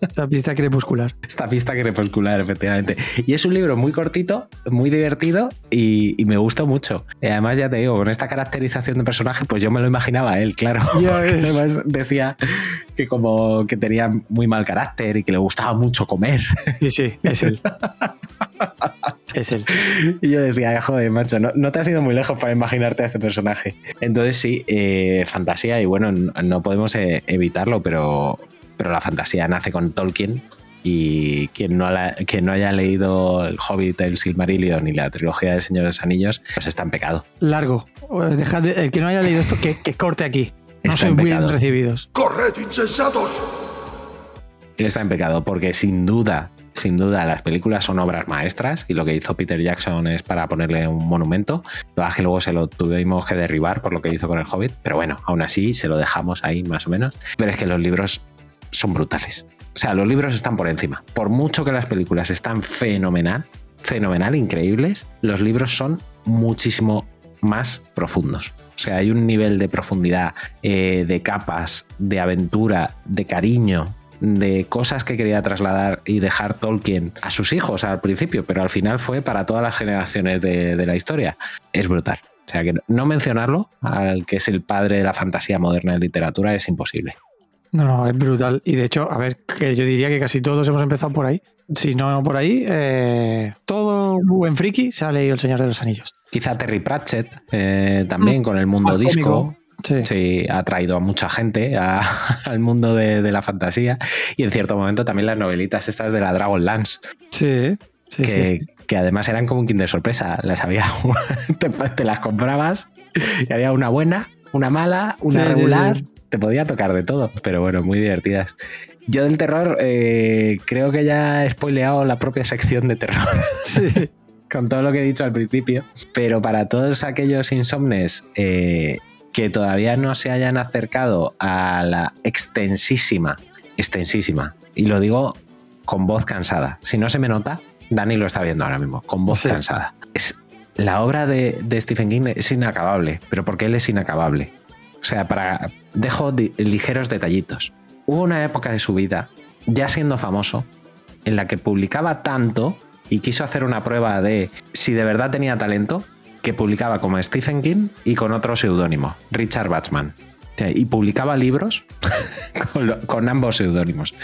esa pista crepuscular. Esta pista crepuscular, efectivamente. Y es un libro muy cortito, muy divertido y, y me gustó mucho. Y además, ya te digo, con esta caracterización de personaje, pues yo me lo imaginaba a él, claro. Además decía que como que tenía muy mal carácter y que le gustaba mucho comer. Sí, sí, es él. es él. Y yo decía, joder, macho, no, no te has ido muy lejos para imaginarte a este personaje. Entonces sí, eh, fantasía y bueno, no, no podemos eh, evitarlo, pero, pero la fantasía nace con Tolkien y quien no, la- quien no haya leído El Hobbit, El Silmarillion y la trilogía del Señor de los Anillos, pues está en pecado. Largo. Eh, dejad de- el que no haya leído esto, que, que corte aquí. No Está soy en bien recibidos. ¡Corred, insensatos! Está en pecado porque sin duda, sin duda las películas son obras maestras y lo que hizo Peter Jackson es para ponerle un monumento. Lo que pasa es que luego se lo tuvimos que derribar por lo que hizo con el Hobbit, pero bueno, aún así se lo dejamos ahí más o menos. Pero es que los libros son brutales. O sea, los libros están por encima. Por mucho que las películas están fenomenal, fenomenal, increíbles, los libros son muchísimo más profundos. O sea, hay un nivel de profundidad, eh, de capas, de aventura, de cariño, de cosas que quería trasladar y dejar Tolkien a sus hijos al principio, pero al final fue para todas las generaciones de, de la historia. Es brutal. O sea que no mencionarlo, al que es el padre de la fantasía moderna en literatura, es imposible. No, no, es brutal. Y de hecho, a ver, que yo diría que casi todos hemos empezado por ahí. Si no por ahí, eh, todo buen friki se ha leído El Señor de los Anillos. Quizá Terry Pratchett eh, también con el mundo disco. Sí. Sí, ha traído a mucha gente a- al mundo de, de la fantasía y en cierto momento también las novelitas estas de la Dragonlance. Sí. Sí, que, sí, sí. que además eran como un Kinder sorpresa. Las había, te, te las comprabas y había una buena, una mala, una regular. Te podía tocar de todo, pero bueno, muy divertidas. Yo del terror eh, creo que ya he spoileado la propia sección de terror Sí. con todo lo que he dicho al principio, pero para todos aquellos insomnes eh, que todavía no se hayan acercado a la extensísima, extensísima, y lo digo con voz cansada, si no se me nota, Dani lo está viendo ahora mismo, con voz Sí. cansada. Es, la obra de, de Stephen King es inacabable, pero ¿por qué él es inacabable? O sea, para, dejo ligeros detallitos. Hubo una época de su vida, ya siendo famoso, en la que publicaba tanto y quiso hacer una prueba de si de verdad tenía talento, que publicaba como Stephen King y con otro seudónimo, Richard Bachman. O sea, Y publicaba libros con, con ambos seudónimos.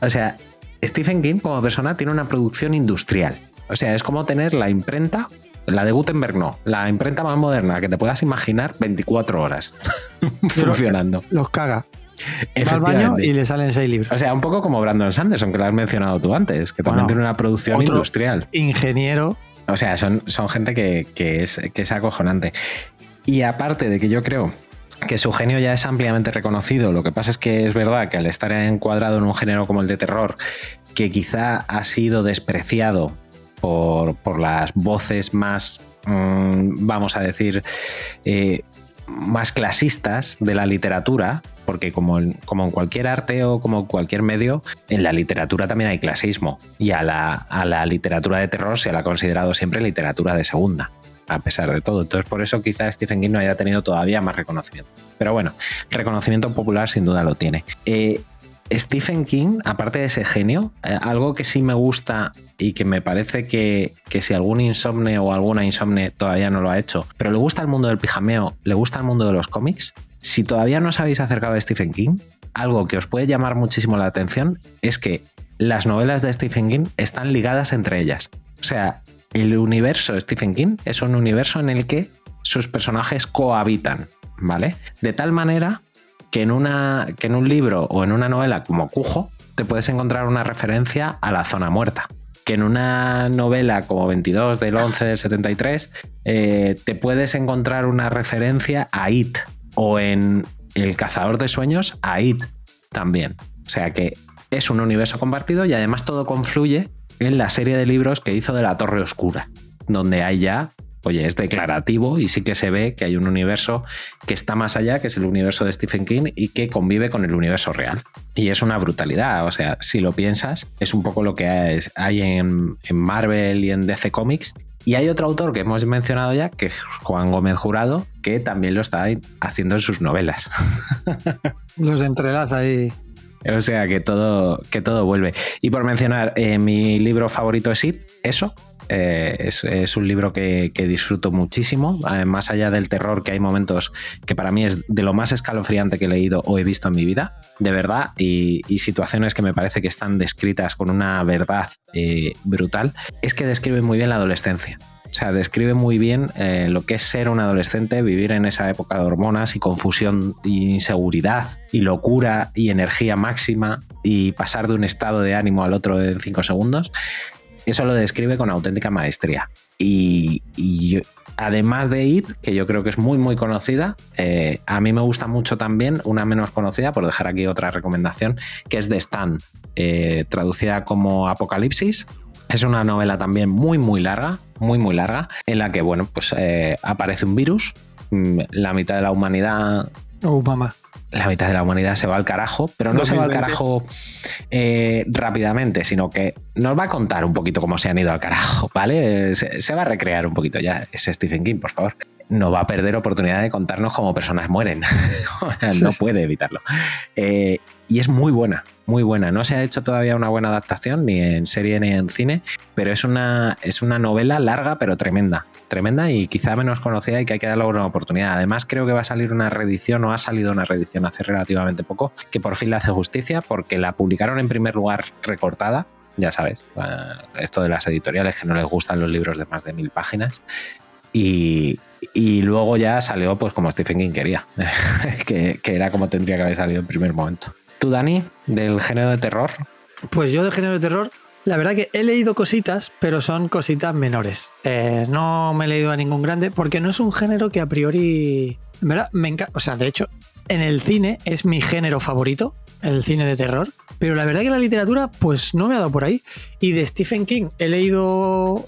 O sea, Stephen King como persona tiene una producción industrial. O sea, es como tener la imprenta, la de Gutenberg no, la imprenta más moderna que te puedas imaginar 24 horas funcionando. Los caga. Va al baño y le salen seis libros. O sea, un poco como Brandon Sanderson, que lo has mencionado tú antes, que también Bueno, tiene una producción otro- industrial. Ingeniero. O sea, son, son gente que, que es, que es acojonante. Y aparte de que yo creo que su genio ya es ampliamente reconocido, lo que pasa es que es verdad que al estar encuadrado en un género como el de terror, que quizá ha sido despreciado por, las voces más, mm, vamos a decir, eh, más clasistas de la literatura, porque como en, como en cualquier arte o como en cualquier medio, en la literatura también hay clasismo. Y a la, a la literatura de terror se la ha considerado siempre literatura de segunda, a pesar de todo. Entonces por eso quizá Stephen King no haya tenido todavía más reconocimiento. Pero bueno, reconocimiento popular sin duda lo tiene. Eh, Stephen King, aparte de ese genio, eh, algo que sí me gusta y que me parece que, que si algún insomne o alguna insomne todavía no lo ha hecho, pero le gusta el mundo del pijameo, le gusta el mundo de los cómics, si todavía no os habéis acercado a Stephen King, algo que os puede llamar muchísimo la atención es que las novelas de Stephen King están ligadas entre ellas. O sea, el universo de Stephen King es un universo en el que sus personajes cohabitan, ¿vale? De tal manera que en, una, que en un libro o en una novela como Cujo te puedes encontrar una referencia a la zona muerta. Que en una novela como 22 del 11 del 73 eh, te puedes encontrar una referencia a It. O en El cazador de sueños a It también. O sea que es un universo compartido y además todo confluye en la serie de libros que hizo de la Torre Oscura, donde hay ya oye, es declarativo y sí que se ve que hay un universo que está más allá, que es el universo de Stephen King y que convive con el universo real. Y es una brutalidad, o sea, si lo piensas, es un poco lo que hay en, en Marvel y en DC Comics. Y hay otro autor que hemos mencionado ya, que es Juan Gómez Jurado, que también lo está haciendo en sus novelas. Los entrelaza ahí. O sea que todo, que todo vuelve. Y por mencionar, eh, mi libro favorito es It, eso. Eh, es, un libro que, disfruto muchísimo, eh, más allá del terror, que hay momentos que para mí es de lo más escalofriante que he leído o he visto en mi vida, de verdad, y, situaciones que me parece que están descritas con una verdad eh, brutal, es que describe muy bien la adolescencia. O sea, describe muy bien lo que es ser un adolescente, vivir en esa época de hormonas y confusión inseguridad y locura y energía máxima y pasar de un estado de ánimo al otro en cinco segundos. Eso lo describe con auténtica maestría. Y, además de It, que yo creo que es muy, muy conocida, eh, a mí me gusta mucho también una menos conocida, por dejar aquí otra recomendación, que es The Stand, eh, traducida como Apocalipsis. Es una novela también muy, muy larga, muy, muy larga, en la que, bueno, pues eh, aparece un virus, mm, la mitad de la humanidad... Oh, mamá la mitad de la humanidad se va al carajo, pero no 2020. se va al carajo eh, rápidamente, sino que nos va a contar un poquito cómo se han ido al carajo, ¿vale? Se, se, va a recrear un poquito ya. Es Stephen King, por favor. No va a perder oportunidad de contarnos cómo personas mueren. no puede evitarlo. Eh, y es muy buena, muy buena. No se ha hecho todavía una buena adaptación, ni en serie ni en cine, pero es una, es una novela larga, pero tremenda. Tremenda y quizá menos conocida y que hay que darle una oportunidad. Además, creo que va a salir una reedición o ha salido una reedición hace relativamente poco, que por fin le hace justicia porque la publicaron en primer lugar recortada. Ya sabes, esto de las editoriales que no les gustan los libros de más de mil páginas. Y, y luego ya salió pues como Stephen King quería, que, que era como tendría que haber salido en primer momento. ¿Tú, Dani, del género de terror? Pues yo del género de terror La verdad que he leído cositas, pero son cositas menores. Eh, no me he leído a ningún grande porque no es un género que a priori. En verdad, me encanta. O sea, de hecho, en el cine es mi género favorito, el cine de terror. Pero la verdad que la literatura, pues no me ha dado por ahí. Y de Stephen King he leído.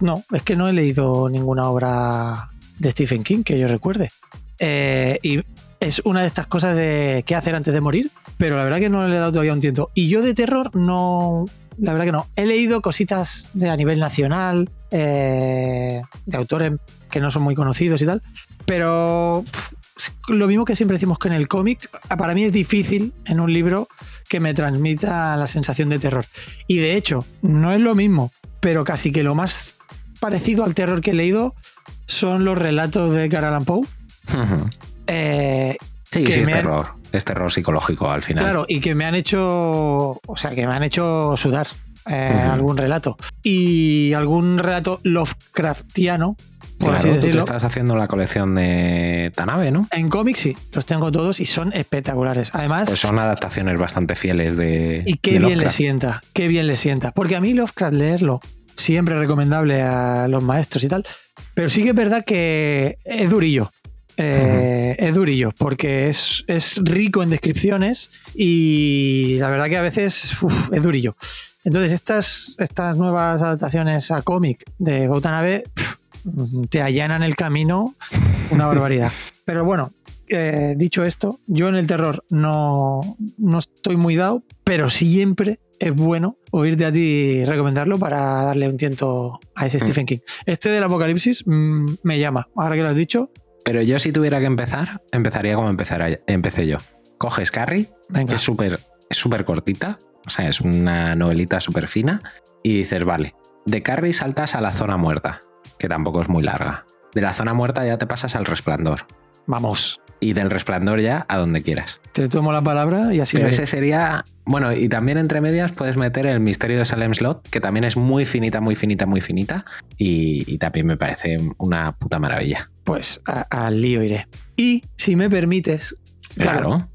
No, es que no he leído ninguna obra de Stephen King que yo recuerde. Eh, y es una de estas cosas de qué hacer antes de morir, pero la verdad que no le he dado todavía un tiempo. Y yo de terror no, la verdad que no. He leído cositas de a nivel nacional, eh, de autores que no son muy conocidos y tal, pero pff, lo mismo que siempre decimos que en el cómic, para mí es difícil en un libro que me transmita la sensación de terror. Y de hecho, no es lo mismo, pero casi que lo más parecido al terror que he leído son los relatos de Edgar Allan Poe. Eh, Sí, que sí, es terror. Es terror psicológico al final. Claro, y que me han hecho, o sea, que me han hecho sudar eh, algún relato. Y algún relato Lovecraftiano, por así te estás haciendo la colección de Tanabe, ¿no? En cómics sí, los tengo todos y son espectaculares. Además, Pues son adaptaciones bastante fieles de. y qué de bien le sienta, qué bien le sienta. Porque a mí Lovecraft leerlo siempre recomendable a los maestros y tal, pero sí que es verdad que es durillo. Eh, Es durillo, porque es, es rico en descripciones y la verdad que a veces uf, es durillo. Entonces, estas, estas nuevas adaptaciones a cómic de Gautanabe pf, te allanan el camino una barbaridad. Pero bueno, eh, dicho esto, yo en el terror no, no estoy muy dado, pero siempre es bueno oírte a ti recomendarlo para darle un tiento a ese Mm. Stephen King. Este del Apocalipsis mm, me llama, ahora que lo has dicho, Pero yo, si tuviera que empezar, empezaría como empezara- empecé yo. Coges Carrie, que es súper es súper cortita, o sea, es una novelita súper fina, y dices, vale, de Carrie saltas a la zona muerta, que tampoco es muy larga. De la zona muerta ya te pasas al resplandor. Vamos, Y del resplandor ya a donde quieras. te tomo la palabra y así Pero ese sería. Bueno, y también entre medias puedes meter el misterio de Salem Slot, que también es muy finita, muy finita, muy finita. Y, y también me parece una puta maravilla. Pues al lío iré. Y si me permites, Claro. claro,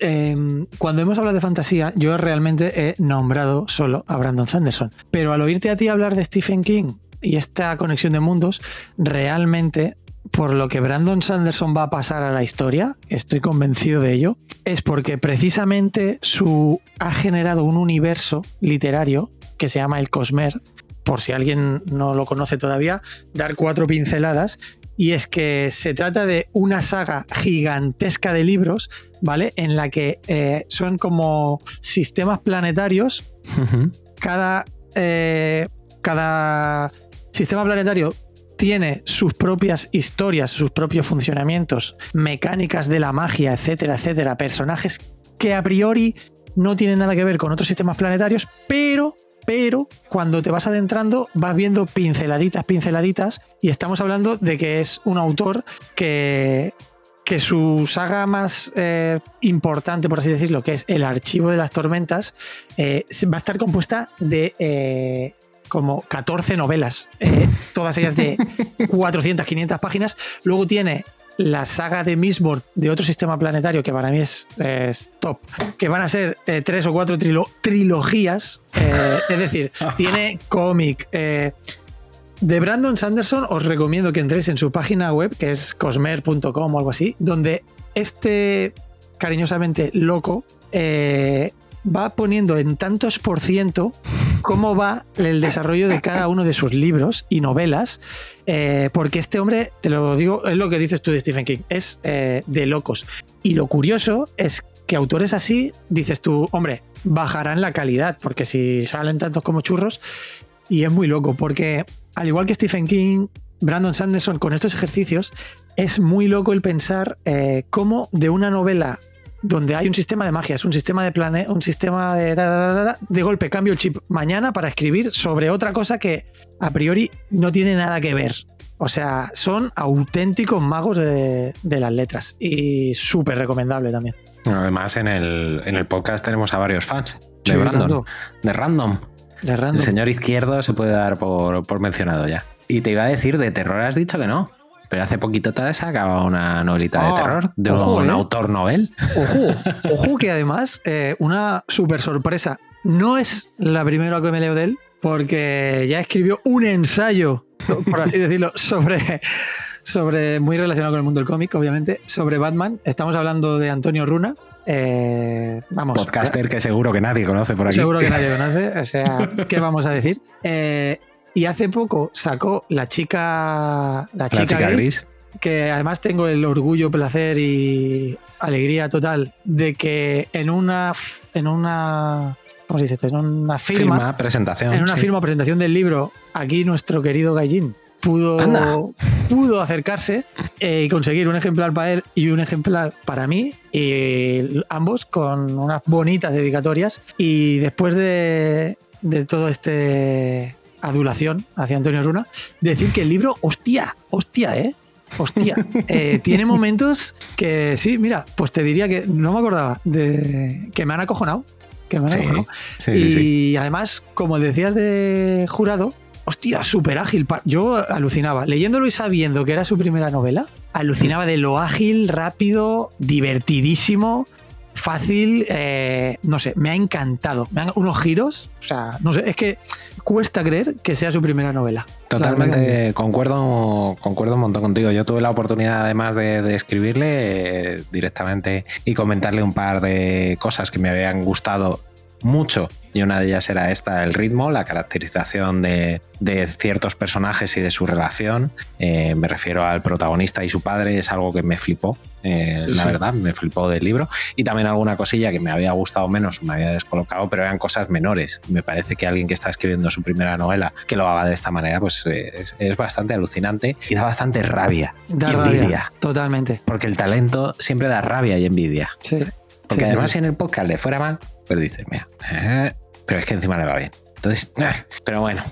eh, cuando hemos hablado de fantasía, yo realmente he nombrado solo a Brandon Sanderson. Pero al oírte a ti hablar de Stephen King y esta conexión de mundos, realmente, por lo que Brandon Sanderson va a pasar a la historia, estoy convencido de ello, es porque precisamente su ha generado un universo literario que se llama el Cosmer. Por si alguien no lo conoce todavía, dar cuatro pinceladas y es que se trata de una saga gigantesca de libros, ¿vale? En la que eh, son como sistemas planetarios. Cada, eh, cada sistema planetario tiene sus propias historias, sus propios funcionamientos, mecánicas de la magia, etcétera, etcétera, personajes que a priori no tienen nada que ver con otros sistemas planetarios, pero pero cuando te vas adentrando vas viendo pinceladitas, pinceladitas, y estamos hablando de que es un autor que, que su saga más eh, importante, por así decirlo, que es El Archivo de las Tormentas, eh, va a estar compuesta de eh, como 14 novelas, eh, todas ellas de 400, 500 páginas. Luego tiene la saga de Mistborn de otro sistema planetario que para mí es, es top, que van a ser eh, tres o cuatro trilo- trilogías, eh, es decir, tiene cómic. eh, de Brandon Sanderson os recomiendo que entréis en su página web, que es cosmer.com o algo así, donde este cariñosamente loco eh, va poniendo en tantos por ciento cómo va el desarrollo de cada uno de sus libros y novelas, eh, porque este hombre, te lo digo, es lo que dices tú de Stephen King, es eh, de locos. Y lo curioso es que autores así, dices tú, hombre, bajarán la calidad, porque si salen tantos como churros, y es muy loco, porque al igual que Stephen King, Brandon Sanderson con estos ejercicios, es muy loco el pensar eh, cómo de una novela donde hay un sistema de magia, es un sistema de plane, un sistema de, da, da, da, da, de golpe cambio el chip mañana para escribir sobre otra cosa que a priori no tiene nada que ver. O sea, son auténticos magos de, de las letras y súper recomendable también. Además, en el, en el podcast tenemos a varios fans de Sí, Brandon, tanto. de Random. De random. El señor izquierdo se puede dar por, por mencionado ya. Y te iba a decir, de terror has dicho que no. Pero hace poquito te has acabado una novelita Ah, de terror de ojo, un ¿eh? autor novel. Ojo, ojo que además, eh, una súper sorpresa no es la primera que me leo de él, porque ya escribió un ensayo, por así decirlo, sobre, sobre muy relacionado con el mundo del cómic, obviamente, sobre Batman. Estamos hablando de Antonio Runa. Eh, vamos. Podcaster que seguro que nadie conoce por aquí. Seguro que nadie conoce. O sea, ¿qué vamos a decir? Eh, y hace poco sacó la chica. La chica, La chica gris, gris. que además tengo el orgullo, placer y alegría total de que en una en una ¿cómo se dice esto? En una firma, Firma, presentación. en una sí. firma presentación del libro, aquí nuestro querido Gallín pudo Anda. pudo acercarse eh, y conseguir un ejemplar para él y un ejemplar para mí y ambos con unas bonitas dedicatorias y después de, de todo este adulación hacia Antonio Runa, decir que el libro, hostia, hostia, ¿eh? Hostia, eh, tiene momentos que sí, mira, pues te diría que no me acordaba de que me han acojonado. Que me han Sí, acojonado. sí, y sí, además, como decías de jurado, hostia, súper ágil. Yo alucinaba. Leyéndolo y sabiendo que era su primera novela, alucinaba de lo ágil, rápido, divertidísimo, fácil. eh, no sé, me ha encantado. Me han, unos giros. O sea, no sé, es que cuesta creer que sea su primera novela. Totalmente concuerdo, concuerdo un montón contigo. Yo tuve la oportunidad, además de, de escribirle eh, directamente y comentarle un par de cosas que me habían gustado mucho. Y una de ellas era esta, el ritmo, la caracterización de, de ciertos personajes y de su relación. Eh, me refiero al protagonista y su padre, es algo que me flipó, eh, Sí, la sí. verdad, me flipó del libro. Y también alguna cosilla que me había gustado menos, me había descolocado, pero eran cosas menores. Me parece que alguien que está escribiendo su primera novela, que lo haga de esta manera, pues eh, es, es bastante alucinante y da bastante rabia Da y rabia, envidia. Totalmente. Porque el talento siempre da rabia y envidia. Sí. Porque además si en el podcast le fuera mal, pues dices, mira, eh, pero es que encima le va bien. Entonces, pero bueno,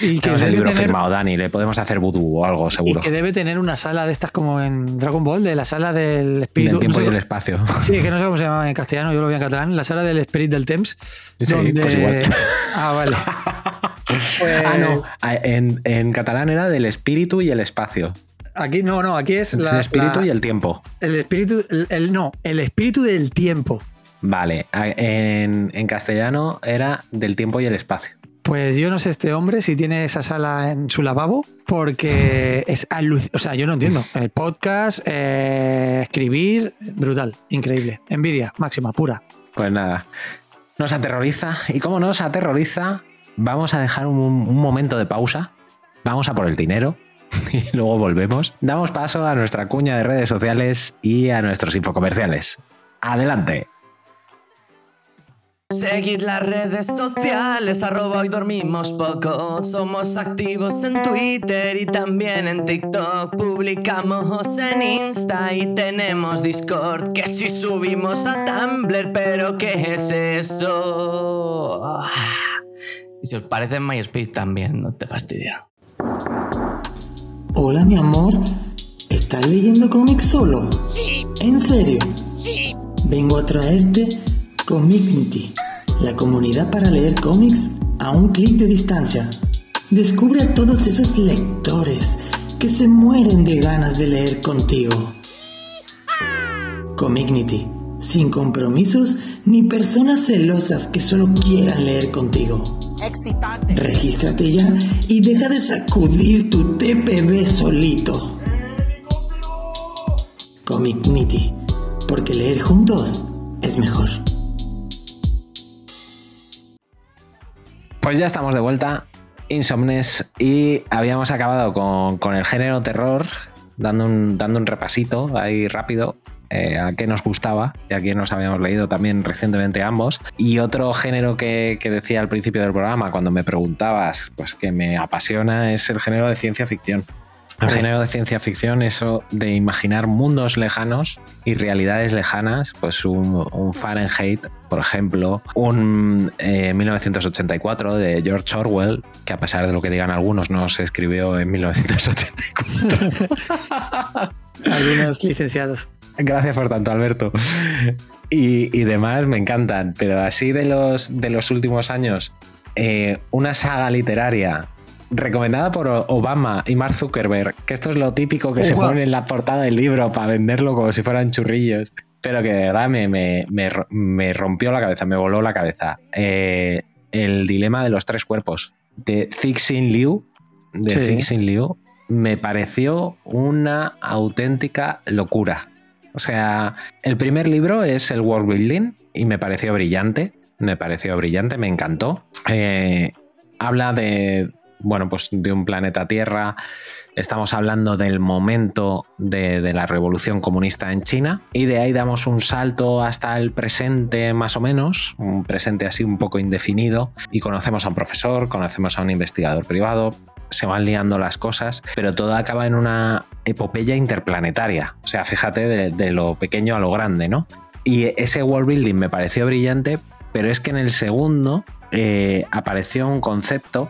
Y que tenemos el libro tener- firmado, Dani, le podemos hacer vudú o algo Y seguro. que debe tener una sala de estas como en Dragon Ball, de la sala del espíritu. Del tiempo no y sé el espacio. cómo- Sí, que no sé cómo se llama en castellano, yo lo vi en catalán, la sala del Spirit del Temps. Sí, donde... pues igual. Ah, vale. Pues, Ah, no, en, en catalán era del espíritu y el espacio. Aquí no, no, aquí es la, el espíritu la- y el tiempo. el espíritu, el, el- no, el espíritu del tiempo. Vale, en, en castellano era del tiempo y el espacio. Pues yo no sé este hombre si tiene esa sala en su lavabo, porque es aluc- O sea, yo no entiendo. El podcast, eh, escribir, brutal, increíble. Envidia, máxima, pura. Pues nada, nos aterroriza. Y como nos aterroriza, vamos a dejar un, un momento de pausa. Vamos a por el dinero y luego volvemos. Damos paso a nuestra cuña de redes sociales y a nuestros infocomerciales. Adelante. Seguid las redes sociales, arroba hoy dormimos poco. Somos activos en Twitter y también en TikTok. Publicamos en Insta y tenemos Discord. Que si subimos a Tumblr, pero ¿qué es eso? Y si os parece en MySpace también, no te fastidia. Hola, mi amor. ¿Estás leyendo cómics solo? Sí. ¿En serio? Sí. Vengo a traerte Comicnity, la comunidad para leer cómics a un clic de distancia. Descubre a todos esos lectores que se mueren de ganas de leer contigo. Comicnity, sin compromisos ni personas celosas que solo quieran leer contigo. Regístrate ya y deja de sacudir tu TPB solito. Comic Nitty, porque leer juntos es mejor. Pues ya estamos de vuelta, Insomnes, y habíamos acabado con, con el género terror, dando un, dando un repasito ahí rápido eh, a qué nos gustaba y a qué nos habíamos leído también recientemente ambos. Y otro género que, que decía al principio del programa, cuando me preguntabas, pues que me apasiona, es el género de ciencia ficción. El género de ciencia ficción, eso de imaginar mundos lejanos y realidades lejanas, pues un, un Fahrenheit, por ejemplo, un eh, 1984 de George Orwell, que a pesar de lo que digan algunos, no se escribió en 1984. Algunos licenciados. Gracias por tanto, Alberto. Y, y demás me encantan, pero así de los, de los últimos años, eh, una saga literaria recomendada por Obama y Mark Zuckerberg, que esto es lo típico que se pone en la portada del libro para venderlo como si fueran churrillos. pero que de verdad me, me- me me rompió la cabeza, me voló la cabeza. Eh, el dilema de los tres cuerpos de Cixin Liu, de Sí. Liu, me pareció una auténtica locura. O sea, el primer libro es el world building y me pareció brillante, me pareció brillante, me encantó. Eh, habla de, bueno, pues de un planeta Tierra. Estamos hablando del momento de, la revolución comunista en China y de ahí damos un salto hasta el presente más o menos, un presente así un poco indefinido y conocemos a un profesor, conocemos a un investigador privado, se van liando las cosas, pero todo acaba en una epopeya interplanetaria. O sea, fíjate de, de lo pequeño a lo grande, ¿no? Y ese world building me pareció brillante, pero es que en el segundo eh, apareció un concepto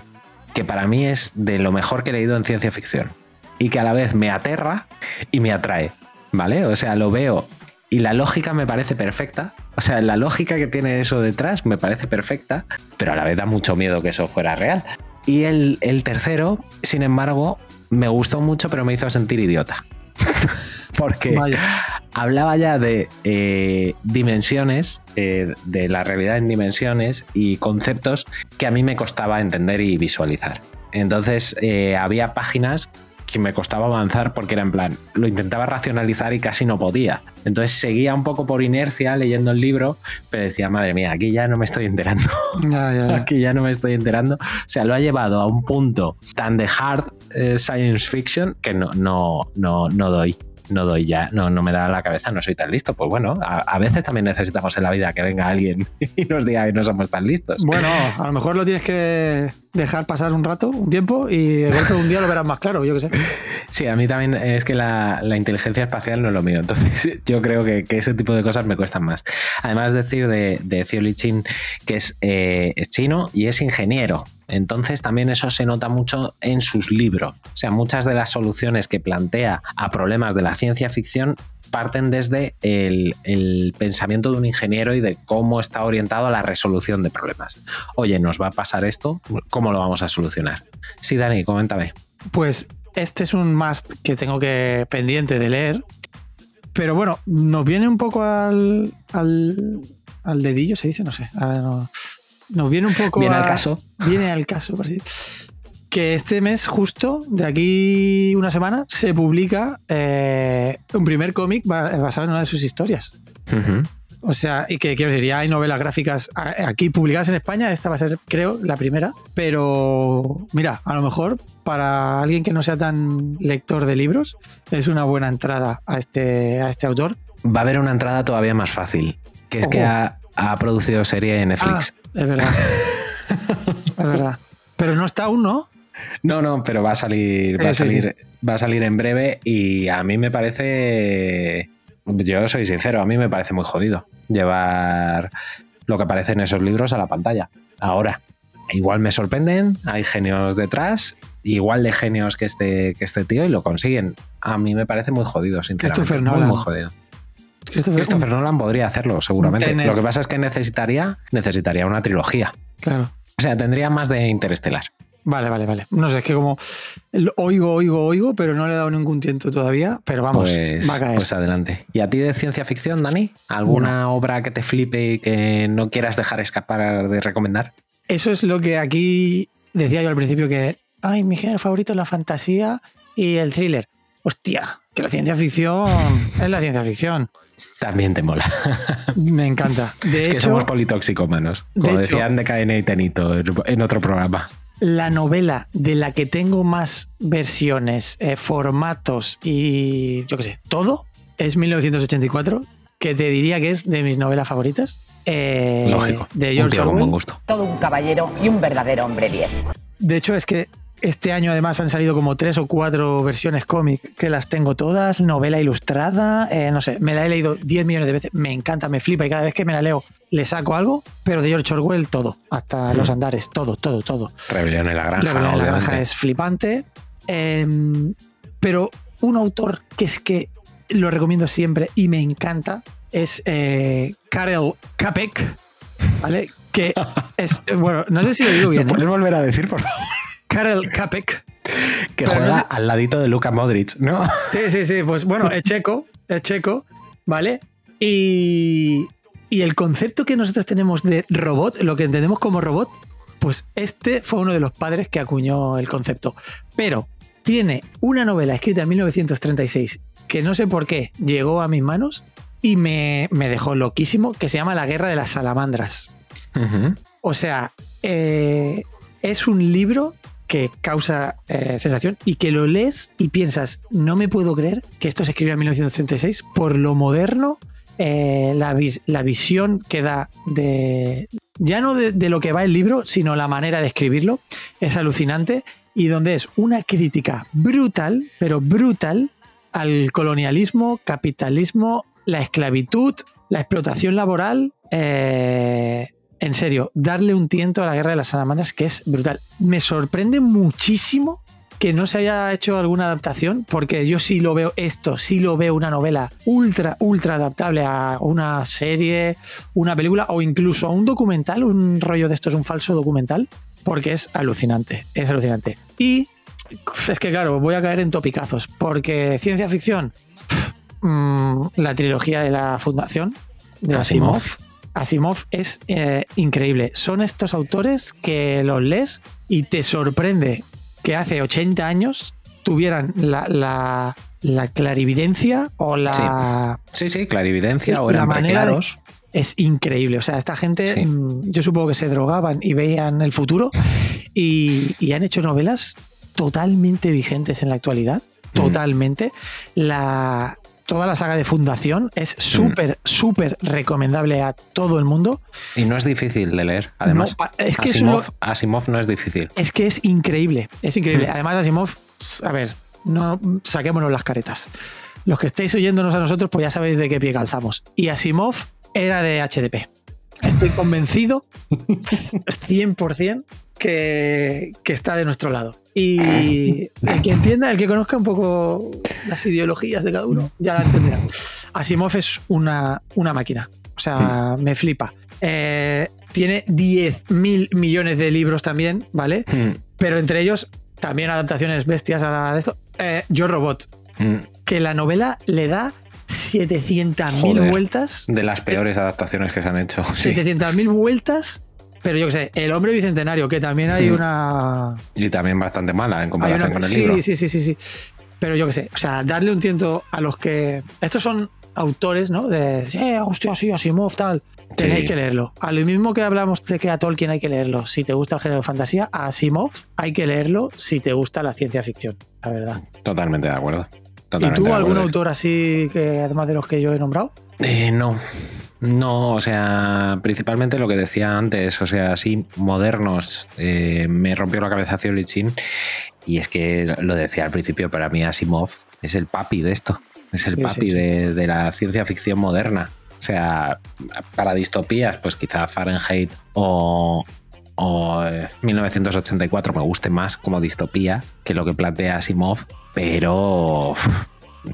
que para mí es de lo mejor que he leído en ciencia ficción y que a la vez me aterra y me atrae, ¿vale? O sea, lo veo y la lógica me parece perfecta. O sea, la lógica que tiene eso detrás me parece perfecta, pero a la vez da mucho miedo que eso fuera real. Y el, el tercero, sin embargo, me gustó mucho, pero me hizo sentir idiota. Porque Vaya. hablaba ya de eh, dimensiones, eh, de la realidad en dimensiones y conceptos que a mí me costaba entender y visualizar. Entonces eh, había páginas que me costaba avanzar porque era en plan, lo intentaba racionalizar y casi no podía. Entonces seguía un poco por inercia leyendo el libro, pero decía, madre mía, aquí ya no me estoy enterando. Ya, ya, ya. Aquí ya no me estoy enterando. O sea, lo ha llevado a un punto tan de hard eh, science fiction que no, no, no, no doy. No doy ya, no, no me da la cabeza, no soy tan listo. Pues bueno, a, a veces también necesitamos en la vida que venga alguien y nos diga que no somos tan listos. Bueno, a lo mejor lo tienes que dejar pasar un rato, un tiempo, y de un día lo verás más claro, yo qué sé. Sí, a mí también es que la, la inteligencia espacial no es lo mío. Entonces, yo creo que, que ese tipo de cosas me cuestan más. Además, decir de, de Liqin que es, eh, es chino y es ingeniero. Entonces, también eso se nota mucho en sus libros. O sea, muchas de las soluciones que plantea a problemas de la ciencia ficción parten desde el, el pensamiento de un ingeniero y de cómo está orientado a la resolución de problemas. Oye, nos va a pasar esto, ¿cómo lo vamos a solucionar? Sí, Dani, coméntame. Pues este es un must que tengo que pendiente de leer. Pero bueno, nos viene un poco al, al, al dedillo, se dice, no sé. a- no. Nos viene un poco Viene al caso. Viene al caso, por así Que este mes, justo, de aquí una semana, se publica eh, un primer cómic ba- basado en una de sus historias. O sea, y que quiero decir, ya hay novelas gráficas aquí publicadas en España, esta va a ser, creo, la primera. Pero mira, a lo mejor para alguien que no sea tan lector de libros, es una buena entrada a este, a este autor. Va a haber una entrada todavía más fácil, que es que ha, ha producido serie en Netflix. Ah, es verdad. es verdad. Pero no está aún, ¿no? No, no, pero va a salir, va a sí, salir, va a salir en breve y a mí me parece, yo soy sincero, a mí me parece muy jodido llevar lo que aparece en esos libros a la pantalla. Ahora, igual me sorprenden, hay genios detrás, igual de genios que este, que este tío y lo consiguen. A mí me parece muy jodido, sinceramente. Muy, muy jodido. Christopher- Christopher Nolan podría hacerlo, seguramente. Lo que pasa es que necesitaría, necesitaría una trilogía. Claro. O sea, tendría más de Interestelar. Vale, vale, vale. No sé, es que como oigo, oigo, oigo, pero no le he dado ningún tiento todavía. Pero vamos, pues, va a caer. pues adelante. ¿Y a ti de ciencia ficción, Dani? ¿Alguna obra que te flipe y que no quieras dejar escapar de recomendar? Eso es lo que aquí decía yo al principio que, ay, mi género favorito es la fantasía y el thriller. Hostia, que la ciencia ficción es la ciencia ficción. También te mola. Me encanta. De es que somos politoxicómanos, de como hecho- decían de Cadena y Tenito en- otro programa. la novela de la que tengo más versiones, eh, formatos y yo qué sé, todo, es 1984, que te diría que es de mis novelas favoritas. Eh, Lógico. De un George tío con Orwell. buen gusto. Todo un caballero y un verdadero hombre 10. De hecho, es que este año además han salido como tres o cuatro versiones cómic que las tengo todas, novela ilustrada, eh, no sé, me la he leído 10 millones de veces, me encanta, me flipa y cada vez que me la leo le saco algo, pero de George Orwell todo, hasta los andares, todo, todo, todo. Rebelión en la granja, Rebelión en la granja es flipante, em, pero un autor que es que lo recomiendo siempre y me encanta es eh, Karel Capek, ¿vale? Que es, bueno, no sé si lo digo bien, ¿Lo ¿eh? puedes volver a decir, por favor? Karel Capek. Que no juega sé- al ladito de Luka Modric, ¿no? Sí, sí, sí, pues bueno, es checo, es checo, ¿vale? Y, y el concepto que nosotros tenemos de robot, lo que entendemos como robot, pues este fue uno de los padres que acuñó el concepto. Pero tiene una novela escrita en 1936 que no sé por qué llegó a mis manos y me, me dejó loquísimo, que se llama La Guerra de las Salamandras. O sea, eh, es un libro que causa eh, sensación y que lo lees y piensas, no me puedo creer que esto se escribió en 1936 por lo moderno, eh, la, la visión que da de, ya no de, de lo que va el libro, sino la manera de escribirlo, es alucinante y donde es una crítica brutal, pero brutal, al colonialismo, capitalismo, la esclavitud, la explotación laboral. eh, en serio, darle un tiento a la guerra de las salamandras que es brutal. Me sorprende muchísimo que no se haya hecho alguna adaptación, porque yo sí lo veo esto, sí lo veo una novela ultra, ultra adaptable a una serie, una película o incluso a un documental, un rollo de esto es un falso documental, porque es alucinante, es alucinante. Y es que claro, voy a caer en topicazos, porque ciencia ficción, mm, la trilogía de la Fundación de Asimov. Asimov. Asimov es eh, increíble. Son estos autores que los lees y te sorprende que hace 80 años tuvieran la, la- la clarividencia o la... Sí, sí, clarividencia o eran manera de- claros. Es increíble. O sea, esta gente, Sí. mm, yo supongo que se drogaban y veían el futuro y, y han hecho novelas totalmente vigentes en la actualidad. Mm. Totalmente. La, toda la saga de Fundación es súper, súper recomendable a todo el mundo. Y no es difícil de leer, además. No, es que Asimov, lo- Asimov no es difícil. Es que es increíble, es increíble. Mm. Además, Asimov, a ver, no saquémonos las caretas. Los que estáis oyéndonos a nosotros, pues ya sabéis de qué pie calzamos. Y Asimov era de HDP. Estoy convencido, 100%, que, que está de nuestro lado. Y el que entienda, el que conozca un poco las ideologías de cada uno, ya la entenderá. Asimov es una, una máquina. O sea, me flipa. Eh, tiene 10 mil millones de libros también, ¿vale? Mm, pero entre ellos también adaptaciones bestias a la de esto. Eh, Yo Robot, mm. que la novela le da 700.000 Joder. vueltas. De las peores adaptaciones que se han hecho. Sí. 700.000 vueltas. Pero yo qué sé, El hombre bicentenario, que también hay Sí. una. Y también bastante mala en comparación una- con el sí, libro. sí, sí, sí, sí. Pero yo qué sé, o sea, darle un tiento a los que. Estos son autores, ¿no? De. Sí, hostia, sí, Asimov, tal. Tenéis Sí. que leerlo. A lo mismo que hablamos de que a Tolkien hay que leerlo si te gusta el género de fantasía, a Asimov hay que leerlo si te gusta la ciencia ficción, la verdad. Totalmente de acuerdo. ¿Y tú algún autor así que, además de los que yo he nombrado? Eh, no. No, o sea, principalmente lo que decía antes, o sea, así modernos, eh, me rompió la cabeza Cioli Chin y es que lo decía al principio, para mí Asimov es el papi de esto, es el Sí, sí, papi sí. De, de la ciencia ficción moderna. O sea, para distopías, pues quizá Fahrenheit o, o eh, 1984 me guste más como distopía que lo que plantea Asimov, pero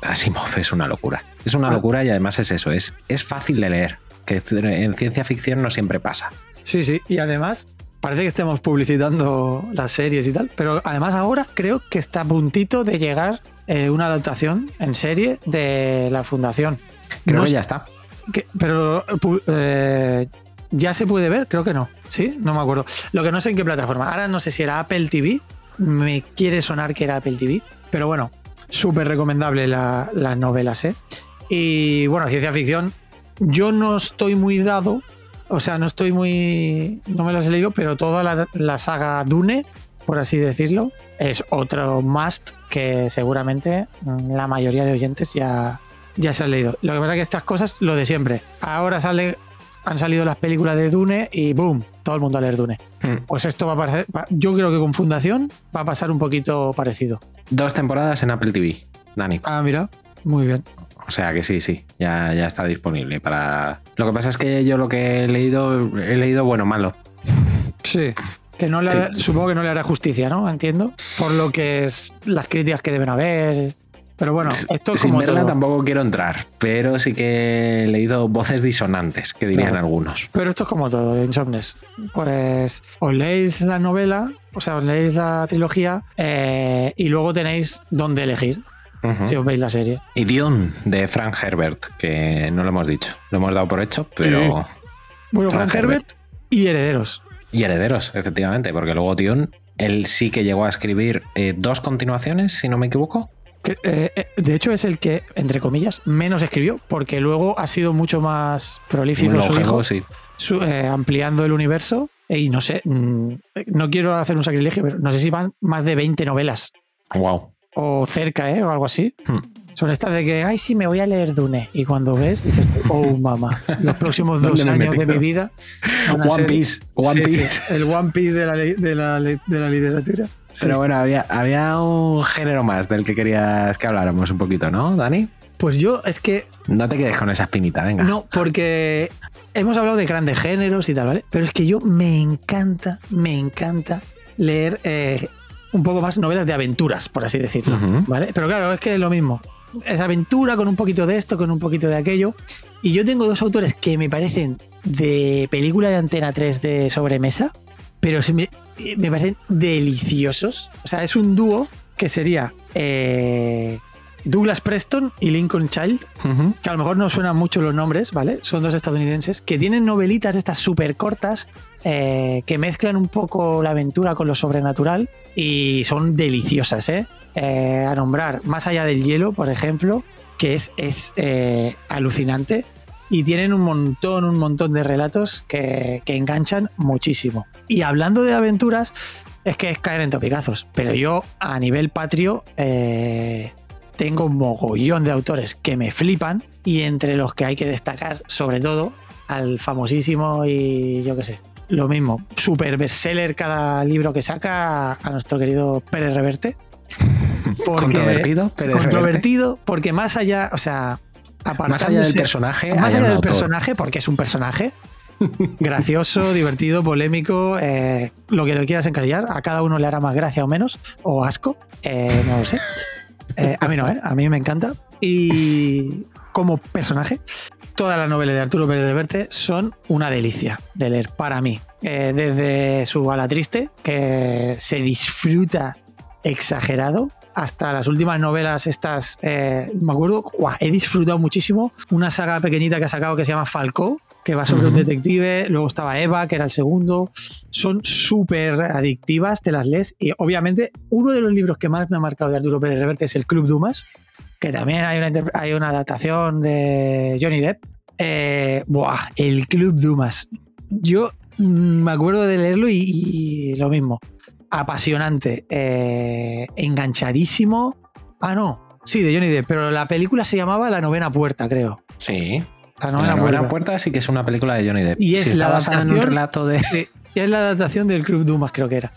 Asimov es una locura. Es una Ah. locura y además es eso, es, es fácil de leer, que en ciencia ficción no siempre pasa. Sí, sí. Y además, parece que estemos publicitando las series y tal, pero además ahora creo que está a puntito de llegar eh, una adaptación en serie de la Fundación. Creo No que ya est- está. que- pero eh, ya se puede ver, creo que no. ¿Sí? No me acuerdo. Lo que no sé en qué plataforma. Ahora no sé si era Apple TV. Me quiere sonar que era Apple TV. Pero bueno, súper recomendable la- las novelas, ¿eh? Y bueno, ciencia ficción. Yo no estoy muy dado. O sea, no estoy muy. No me las he leído, pero toda la, saga Dune, por así decirlo, es otro must que seguramente la mayoría de oyentes ya, ya se han leído. Lo que pasa es que estas cosas, lo de siempre. Ahora sale, han salido las películas de Dune y boom, todo el mundo a leer Dune. Mm. Pues esto va a parecer, va- yo creo que con Fundación va a pasar un poquito parecido. Dos temporadas en Apple TV, Dani. Ah, mira, muy bien. O sea que sí, sí, ya, ya está disponible para... Lo que pasa es que yo lo que he leído, he leído bueno, malo. Sí. Que no le Sí. supongo que no le hará justicia, ¿no? Entiendo. Por lo que es las críticas que deben haber. Pero bueno, esto es Sin como verla todo. tampoco quiero entrar, pero sí que he leído voces disonantes, que dirían Claro. algunos. Pero esto es como todo, Insomnes. Pues os leéis la novela, o sea, os leéis la trilogía eh, y luego tenéis dónde elegir. Si os veis la serie. Y Dune de Frank Herbert, que no lo hemos dicho, lo hemos dado por hecho, pero. Bueno, Frank Frank Herbert y Herederos. Y herederos, efectivamente, porque luego Dune, él sí que llegó a escribir eh, dos continuaciones, si no me equivoco. Eh, eh, de hecho, es el que, entre comillas, menos escribió, porque luego ha sido mucho más prolífico su hijo, sí. su- eh, ampliando el universo. Y no sé, mm, no quiero hacer un sacrilegio, pero no sé si van más de 20 novelas Wow. o cerca, ¿eh? O algo así. Hmm. Son estas de que, ay, sí, me voy a leer Dune. Y cuando ves, dices, oh, mamá, los próximos dos ¿Dónde me he años de metido? mi vida. van a One ser- Piece, One Sí, sí, Piece. el One Piece de la, de la, de la literatura. Sí, Pero bueno, había, había un género más del que querías que habláramos un poquito, ¿no, Dani? Pues yo, es que No te quedes con esa espinita, venga. No, porque hemos hablado de grandes géneros y tal, ¿vale? Pero es que yo me encanta, me encanta leer eh, un poco más novelas de aventuras, por así decirlo. ¿vale? Pero claro, es que es lo mismo. Es aventura con un poquito de esto, con un poquito de aquello. Y yo tengo dos autores que me parecen de película de Antena 3 de sobremesa, pero se me, me parecen deliciosos. O sea, es un dúo que sería eh, Douglas Preston y Lincoln Child, que a lo mejor no suenan mucho los nombres, ¿vale? Son dos estadounidenses que tienen novelitas de estas súper cortas eh, que mezclan un poco la aventura con lo sobrenatural y son deliciosas, ¿eh? Eh, a nombrar Más allá del hielo, por ejemplo, que es, es eh, alucinante y tienen un montón, un montón de relatos que, que enganchan muchísimo. Y hablando de aventuras, es que es caer en topicazos, pero yo a nivel patrio eh, tengo un mogollón de autores que me flipan y entre los que hay que destacar sobre todo al famosísimo y yo qué sé, lo mismo, super bestseller cada libro que saca a nuestro querido Pérez Reverte. Porque- Controvertido, pero es controvertido, porque más allá, o sea, Más allá del personaje, más allá del autor. personaje, porque es un personaje gracioso, divertido, polémico, eh, lo que lo quieras encasillar, a cada uno le hará más gracia o menos, o asco, eh, no lo sé. Eh, a mí no, ¿eh? a mí me encanta. Y como personaje, todas las novelas de Arturo Pérez Reverte son una delicia de leer para mí. Desde su ala triste, que se disfruta exagerado, hasta las últimas novelas estas, eh, me acuerdo, he disfrutado muchísimo una saga pequeñita que ha sacado que se llama Falcó, que va sobre un detective, luego estaba Eva, que era el segundo, son súper adictivas, te las lees y obviamente uno de los libros que más me ha marcado de Arturo Pérez Reverte es El Club Dumas, que también hay una, hay una adaptación de Johnny Depp. Eh, buah, El Club Dumas. Yo mm, me acuerdo de leerlo y, y lo mismo. Apasionante, eh, enganchadísimo. Ah, no, sí, de Johnny Depp, pero la película se llamaba La Novena Puerta, creo. Sí. La La Novena novena Puerta. puerta sí que es una película de Johnny Depp. Y es si está la basada en un relato de. Sí, y es la adaptación del Club Dumas, creo que era.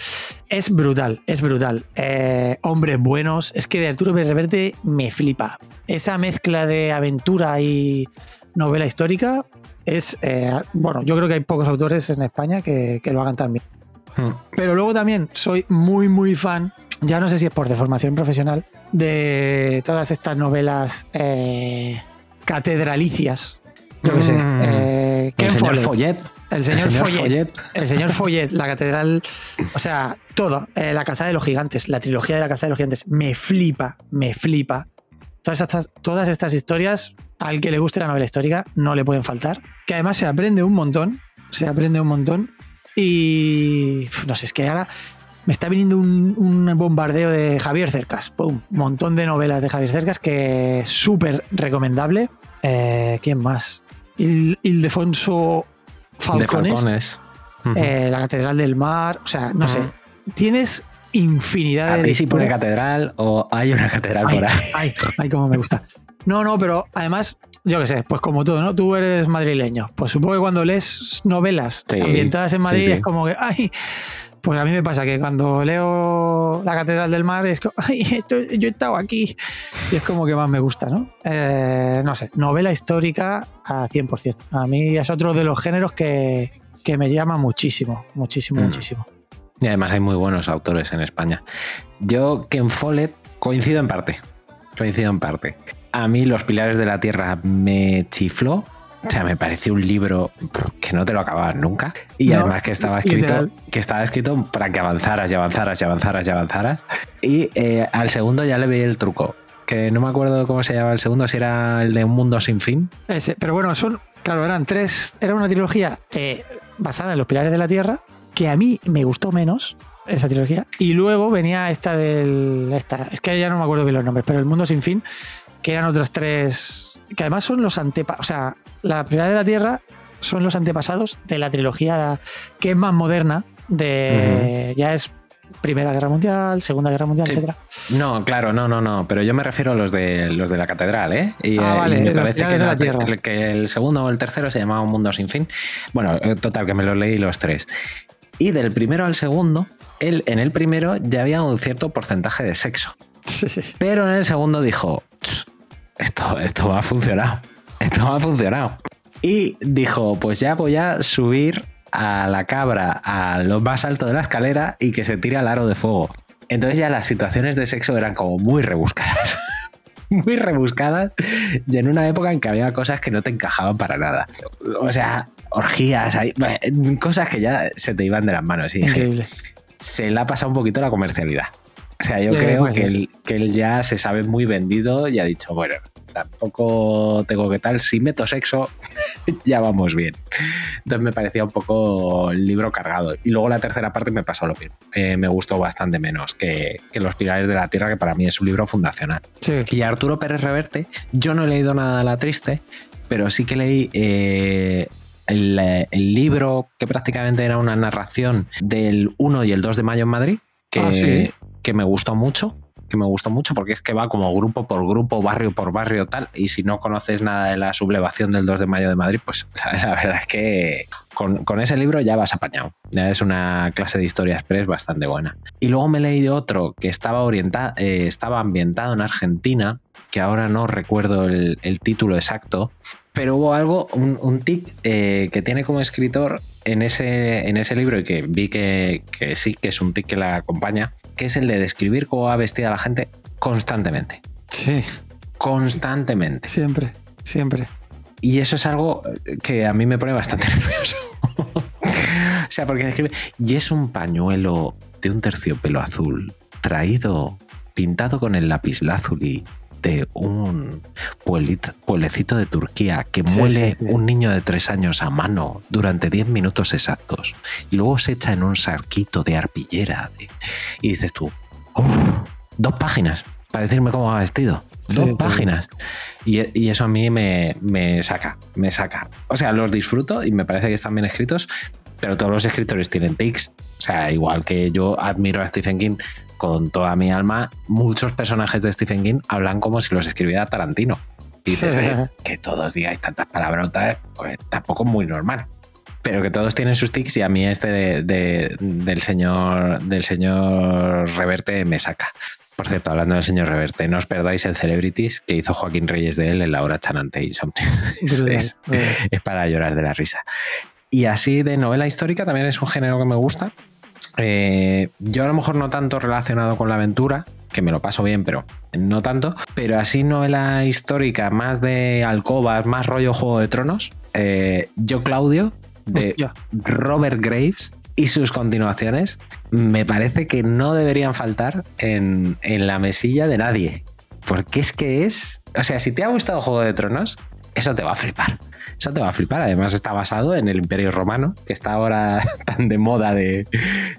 Es brutal, es brutal. Eh, hombres buenos. Es que de Arturo Pérez Reverte me flipa. Esa mezcla de aventura y novela histórica es. eh, bueno, yo creo que hay pocos autores en España que, que lo hagan tan bien. Hmm. Pero luego también soy muy, muy fan, ya no sé si es por deformación profesional, de todas estas novelas eh, catedralicias. Yo qué sé. Mm. eh, Ken El señor Follett. Follet. El señor, Follet. Follet. El señor la catedral, o sea, todo. eh, la calzada de los gigantes, la trilogía de la calzada de los gigantes, me flipa, me flipa. Todas estas, todas estas historias, al que le guste la novela histórica, no le pueden faltar. Que además se aprende un montón, se aprende un montón. Y no sé, es que ahora me está viniendo un, un bombardeo de Javier Cercas. ¡Pum! Un montón de novelas de Javier Cercas que es súper recomendable. Eh, ¿Quién más? Il- Ildefonso De Falcones. Falcones. Ujú. Eh, la Catedral del Mar, o sea, no sé. Tienes infinidad de. Si pone catedral o hay una catedral Ay, por ahí. ay, ay, cómo me gusta. No, no, pero además, yo qué sé, pues como tú, ¿no? Tú eres madrileño. Pues supongo que cuando lees novelas Sí, ambientadas en Madrid sí, sí. es como que, ay, pues a mí me pasa que cuando leo La Catedral del Mar es como, ay, esto- yo he estado aquí. Y es como que más me gusta, ¿no? Eh, no sé, novela histórica a 100%. A mí es otro de los géneros que, que me llama muchísimo, muchísimo, Mm. muchísimo. Y además hay muy buenos autores en España. Yo, Ken Follett, coincido en parte. Coincido en parte. A mí Los Pilares de la Tierra me chifló. O sea, me pareció un libro que no te lo acababas nunca. Y No, además que estaba escrito, que estaba escrito para que avanzaras y avanzaras y avanzaras y avanzaras. Y eh, al segundo ya le veía el truco. que no me acuerdo cómo se llamaba el segundo, si era el de Un Mundo Sin Fin. Ese, pero bueno, son, claro, eran tres, era una trilogía eh, basada en los pilares de la Tierra, que a mí me gustó menos, esa trilogía. Y luego venía esta del. Esta, es que ya no me acuerdo bien los nombres, pero El Mundo Sin Fin, que eran otras tres. Que además son los antepasados. O sea, la primera de la Tierra son los antepasados de la trilogía que es más moderna. De. Ya es Primera Guerra Mundial, Segunda Guerra Mundial, Sí. etcétera. No, claro, no, no, no. Pero yo me refiero a los de los de la catedral, ¿eh? Y, Ah, vale, y me parece que, la el segundo o el tercero se llamaba Un Mundo Sin Fin. Bueno, eh, total, que me los leí los tres. Y del primero al segundo, él, en el primero ya había un cierto porcentaje de sexo. Pero en el segundo dijo, "Ch, esto, esto va a funcionar. Esto va a funcionar. Y dijo, pues ya voy a subir a la cabra a lo más alto de la escalera y que se tire al aro de fuego. Entonces ya las situaciones de sexo eran como muy rebuscadas. Muy rebuscadas y en una época en que había cosas que no te encajaban para nada. O sea, orgías, ahí, cosas que ya se te iban de las manos. Y dije, Increíble. se le ha pasado un poquito la comercialidad. O sea, yo Sí, creo que él, que él ya se sabe muy vendido y ha dicho, bueno, tampoco tengo que tal, si meto sexo, ya vamos bien. Entonces me parecía un poco el libro cargado. Y luego la tercera parte me pasó lo mismo. Eh, me gustó bastante menos que, que Los Pilares de la Tierra, que para mí es un libro fundacional. Sí. Y Arturo Pérez Reverte, yo no he leído nada de La Triste, pero sí que leí eh, el, eh, el libro que prácticamente era una narración del 1 y el 2 de mayo en Madrid, que, Ah, ¿sí? Que me gustó mucho que me gustó mucho porque es que va como grupo por grupo, barrio por barrio, tal. Y si no conoces nada de la sublevación del 2 de mayo de Madrid, pues la, verdad es que con, con ese libro ya vas apañado. Ya es una clase de historia express bastante buena. Y luego me leí otro que estaba, orientado, eh, estaba ambientado en Argentina, que ahora no recuerdo el, el título exacto, pero hubo algo, un, un tic eh, que tiene como escritor en ese, en ese libro y que vi que, que sí, que es un tic que la acompaña, que es el de describir cómo va vestida la gente constantemente. Sí, Constantemente. siempre, siempre. Y eso es algo que a mí me pone bastante nervioso. o sea, porque describe, y es un pañuelo de un terciopelo azul, traído, pintado con el lapislázuli de un pueblecito de Turquía que Sí, muele sí, sí. un niño de tres años a mano durante 10 minutos exactos y luego se echa en un sarquito de arpillera. de- y dices tú, "Uf, dos páginas para decirme cómo va vestido. Dos páginas. Y, y eso a mí me, me saca, me saca. O sea, los disfruto y me parece que están bien escritos, pero todos los escritores tienen tics. O sea, igual que yo admiro a Stephen King con toda mi alma, muchos personajes de Stephen King hablan como si los escribiera Tarantino. Y dices, "Oye, que todos digáis tantas palabrotas, pues tampoco es muy normal. Pero que todos tienen sus tics y a mí este de- de- del señor del señor Reverte me saca. Por cierto, hablando del señor Reverte, no os perdáis el Celebrities que hizo Joaquín Reyes de él en la hora chanante Insomnio. Es, es- es para llorar de la risa. Y así de novela histórica también es un género que me gusta. Eh, yo a lo mejor no tanto relacionado con la aventura, que me lo paso bien, pero no tanto. Pero así novela histórica, más de alcobas, más rollo Juego de Tronos. eh, yo Claudio, de Hostia. Robert Graves y sus continuaciones, me parece que no deberían faltar en, en la mesilla de nadie. Porque es que es... O sea, si te ha gustado Juego de Tronos, eso te va a flipar. Eso te va a flipar. Además está basado en el Imperio Romano, que está ahora tan de moda de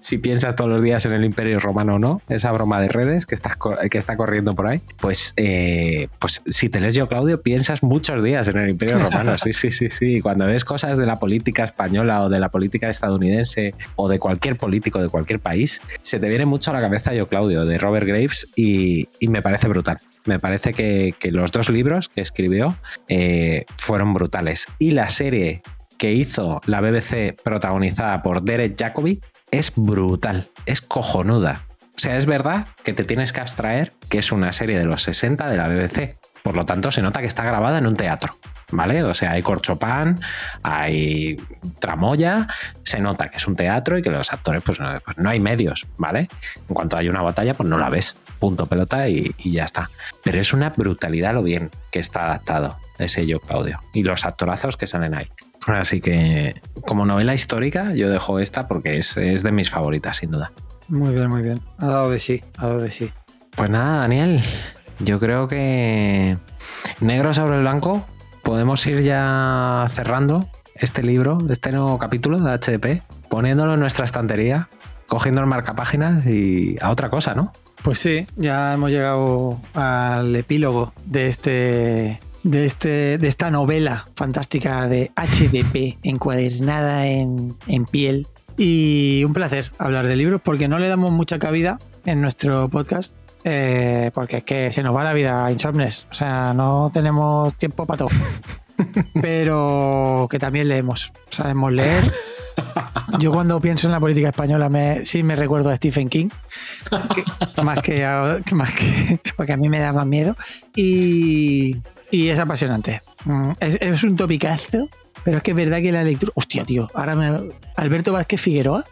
si piensas todos los días en el Imperio Romano o no, esa broma de redes que, estás, que está corriendo por ahí. Pues, eh, pues si te lees yo, Claudio, piensas muchos días en el Imperio Romano. Sí, sí, sí, sí. Cuando ves cosas de la política española o de la política estadounidense o de cualquier político de cualquier país, se te viene mucho a la cabeza yo, Claudio, de Robert Graves y me parece brutal. Me parece que, los dos libros que escribió eh, fueron brutales. Y la serie que hizo la BBC protagonizada por Derek Jacobi es brutal, es cojonuda. O sea, es verdad que te tienes que abstraer que es una serie de los 60 de la BBC. Por lo tanto, se nota que está grabada en un teatro. ¿Vale? O sea, hay corchopán, hay tramoya, se nota que es un teatro y que los actores, pues no, pues no hay medios, ¿vale? En cuanto hay una batalla, pues no la ves. Punto pelota y, y ya está. Pero es una brutalidad lo bien que está adaptado ese yo, Claudio. Y los actorazos que salen ahí. Así que, como novela histórica, yo dejo esta porque es, es de mis favoritas, sin duda. Muy bien, muy bien. Ha dado de sí, ha dado de sí. Pues nada, Daniel. yo creo que negro sobre el blanco podemos ir ya cerrando este libro, este nuevo capítulo de HDP, poniéndolo en nuestra estantería, cogiendo el marcapáginas y a otra cosa, ¿no? Pues sí, ya hemos llegado al epílogo de este de, este, de esta novela fantástica de HDP, encuadernada en, en piel. Y un placer hablar de libros porque no le damos mucha cabida en nuestro podcast. eh, porque es que se nos va la vida a Insomnes. O sea, no tenemos tiempo para todo. Pero que también leemos. Sabemos leer. Yo cuando pienso en la política española me, sí me recuerdo a Stephen King. que- más, que, a- más que. Porque a mí me da más miedo. Y, y es apasionante. Mm, Es, es un topicazo. Pero es que es verdad que la lectura. Hostia, tío. Ahora me. Alberto Vázquez Figueroa.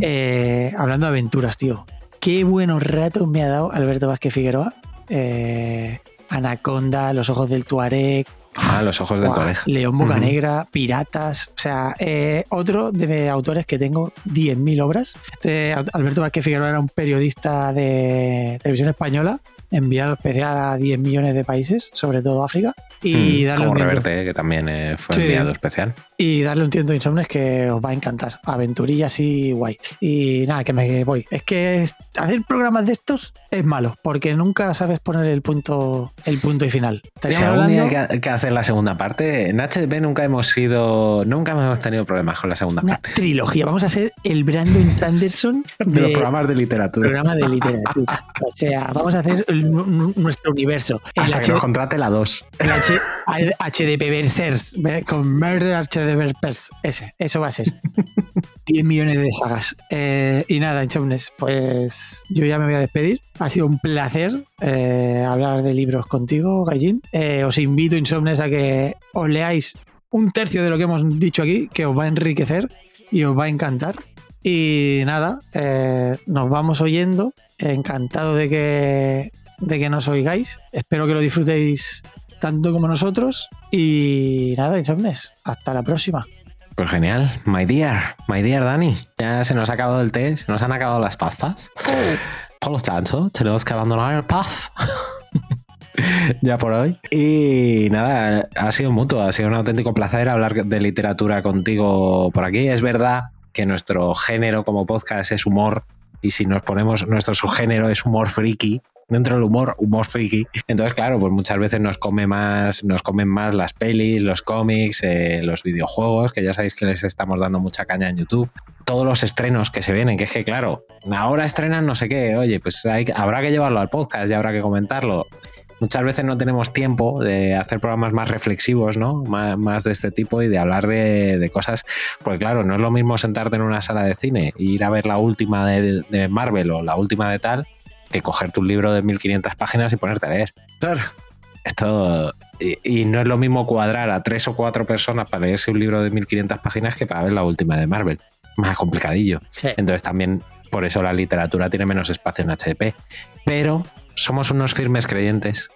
eh, hablando de aventuras, tío. Qué buenos ratos me ha dado Alberto Vázquez Figueroa. Eh, Anaconda, Los Ojos del Tuareg, Ah, los ojos del Buah, colegio. León Bocanegra, Piratas. O sea, eh, otro de autores que tengo 10.000 obras. Este Al- Alberto Vázquez Figueroa era un periodista de televisión española, enviado especial a 10 millones de países, sobre todo África. Y Mm, darle como un tiento. Reverte, eh, que también eh, fue Sí. enviado especial. Y darle un tiento de insomnes que os va a encantar. Aventurilla así guay. Y nada, que me voy. Es que hacer programas de estos es malo, porque nunca sabes poner el punto, el punto y final. Si algún día hablando hay que, hacer la segunda parte, en HDP nunca hemos sido, nunca hemos tenido problemas con la segunda una parte. trilogía. Vamos a hacer el Brandon Sanderson De los programas de literatura. programa de literatura. O sea, vamos a hacer el- nuestro universo. El, Hasta H- que nos contrate la 2. el H- HDP Versers, ve- con Murder HDP Versers. Ese, eso va a ser. 10 millones de sagas. Eh, y nada, Insomnes, pues yo ya me voy a despedir. Ha sido un placer eh, hablar de libros contigo, Gallín. Eh, os invito, Insomnes, a que os leáis un tercio de lo que hemos dicho aquí, que os va a enriquecer y os va a encantar. Y nada, eh, nos vamos oyendo. Encantado de que, de que nos oigáis. Espero que lo disfrutéis tanto como nosotros. Y nada, Insomnes, hasta la próxima. Pues genial, my dear, my dear Dani. Ya se nos ha acabado el té, se nos han acabado las pastas. Por lo tanto, tenemos que abandonar el pub. ya por hoy. Y nada, ha sido mutuo, ha sido un auténtico placer hablar de literatura contigo por aquí. Es verdad que nuestro género como podcast es humor y si nos ponemos nuestro subgénero es humor friki. Dentro del humor, humor friki. Entonces, claro, pues muchas veces nos come más, nos comen más las pelis, los cómics, eh, los videojuegos, que ya sabéis que les estamos dando mucha caña en YouTube. Todos los estrenos que se vienen, que es que, claro, ahora estrenan no sé qué, oye, pues hay, habrá que llevarlo al podcast y habrá que comentarlo. Muchas veces no tenemos tiempo de hacer programas más reflexivos, ¿no? Más, más de este tipo y de hablar de, de cosas. Porque, claro, no es lo mismo sentarte en una sala de cine e ir a ver la última de, de Marvel o la última de tal que cogerte un libro de 1500 páginas y ponerte a leer. Claro. Esto. Y, y no es lo mismo cuadrar a tres o cuatro personas para leerse un libro de 1500 páginas que para ver la última de Marvel. Más complicadillo. Entonces también por eso la literatura tiene menos espacio en HDP. Pero somos unos firmes creyentes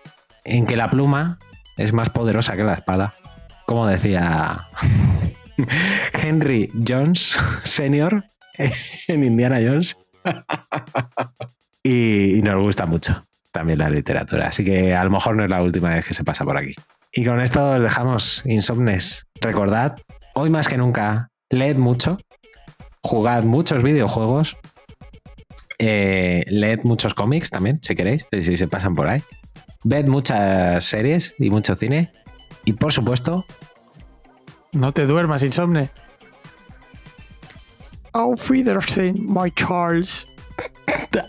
en que la pluma es más poderosa que la espada. Como decía Henry Jones Sr. en Indiana Jones. y, y nos gusta mucho también la literatura. Así que a lo mejor no es la última vez que se pasa por aquí. Y con esto os dejamos insomnes. Recordad, hoy más que nunca, leed mucho, jugad muchos videojuegos, eh, leed muchos cómics también, si queréis, si, si se pasan por ahí. Ved muchas series y mucho cine. Y por supuesto, No te duermas, Insomne. Auf Wiedersehen, my Charles.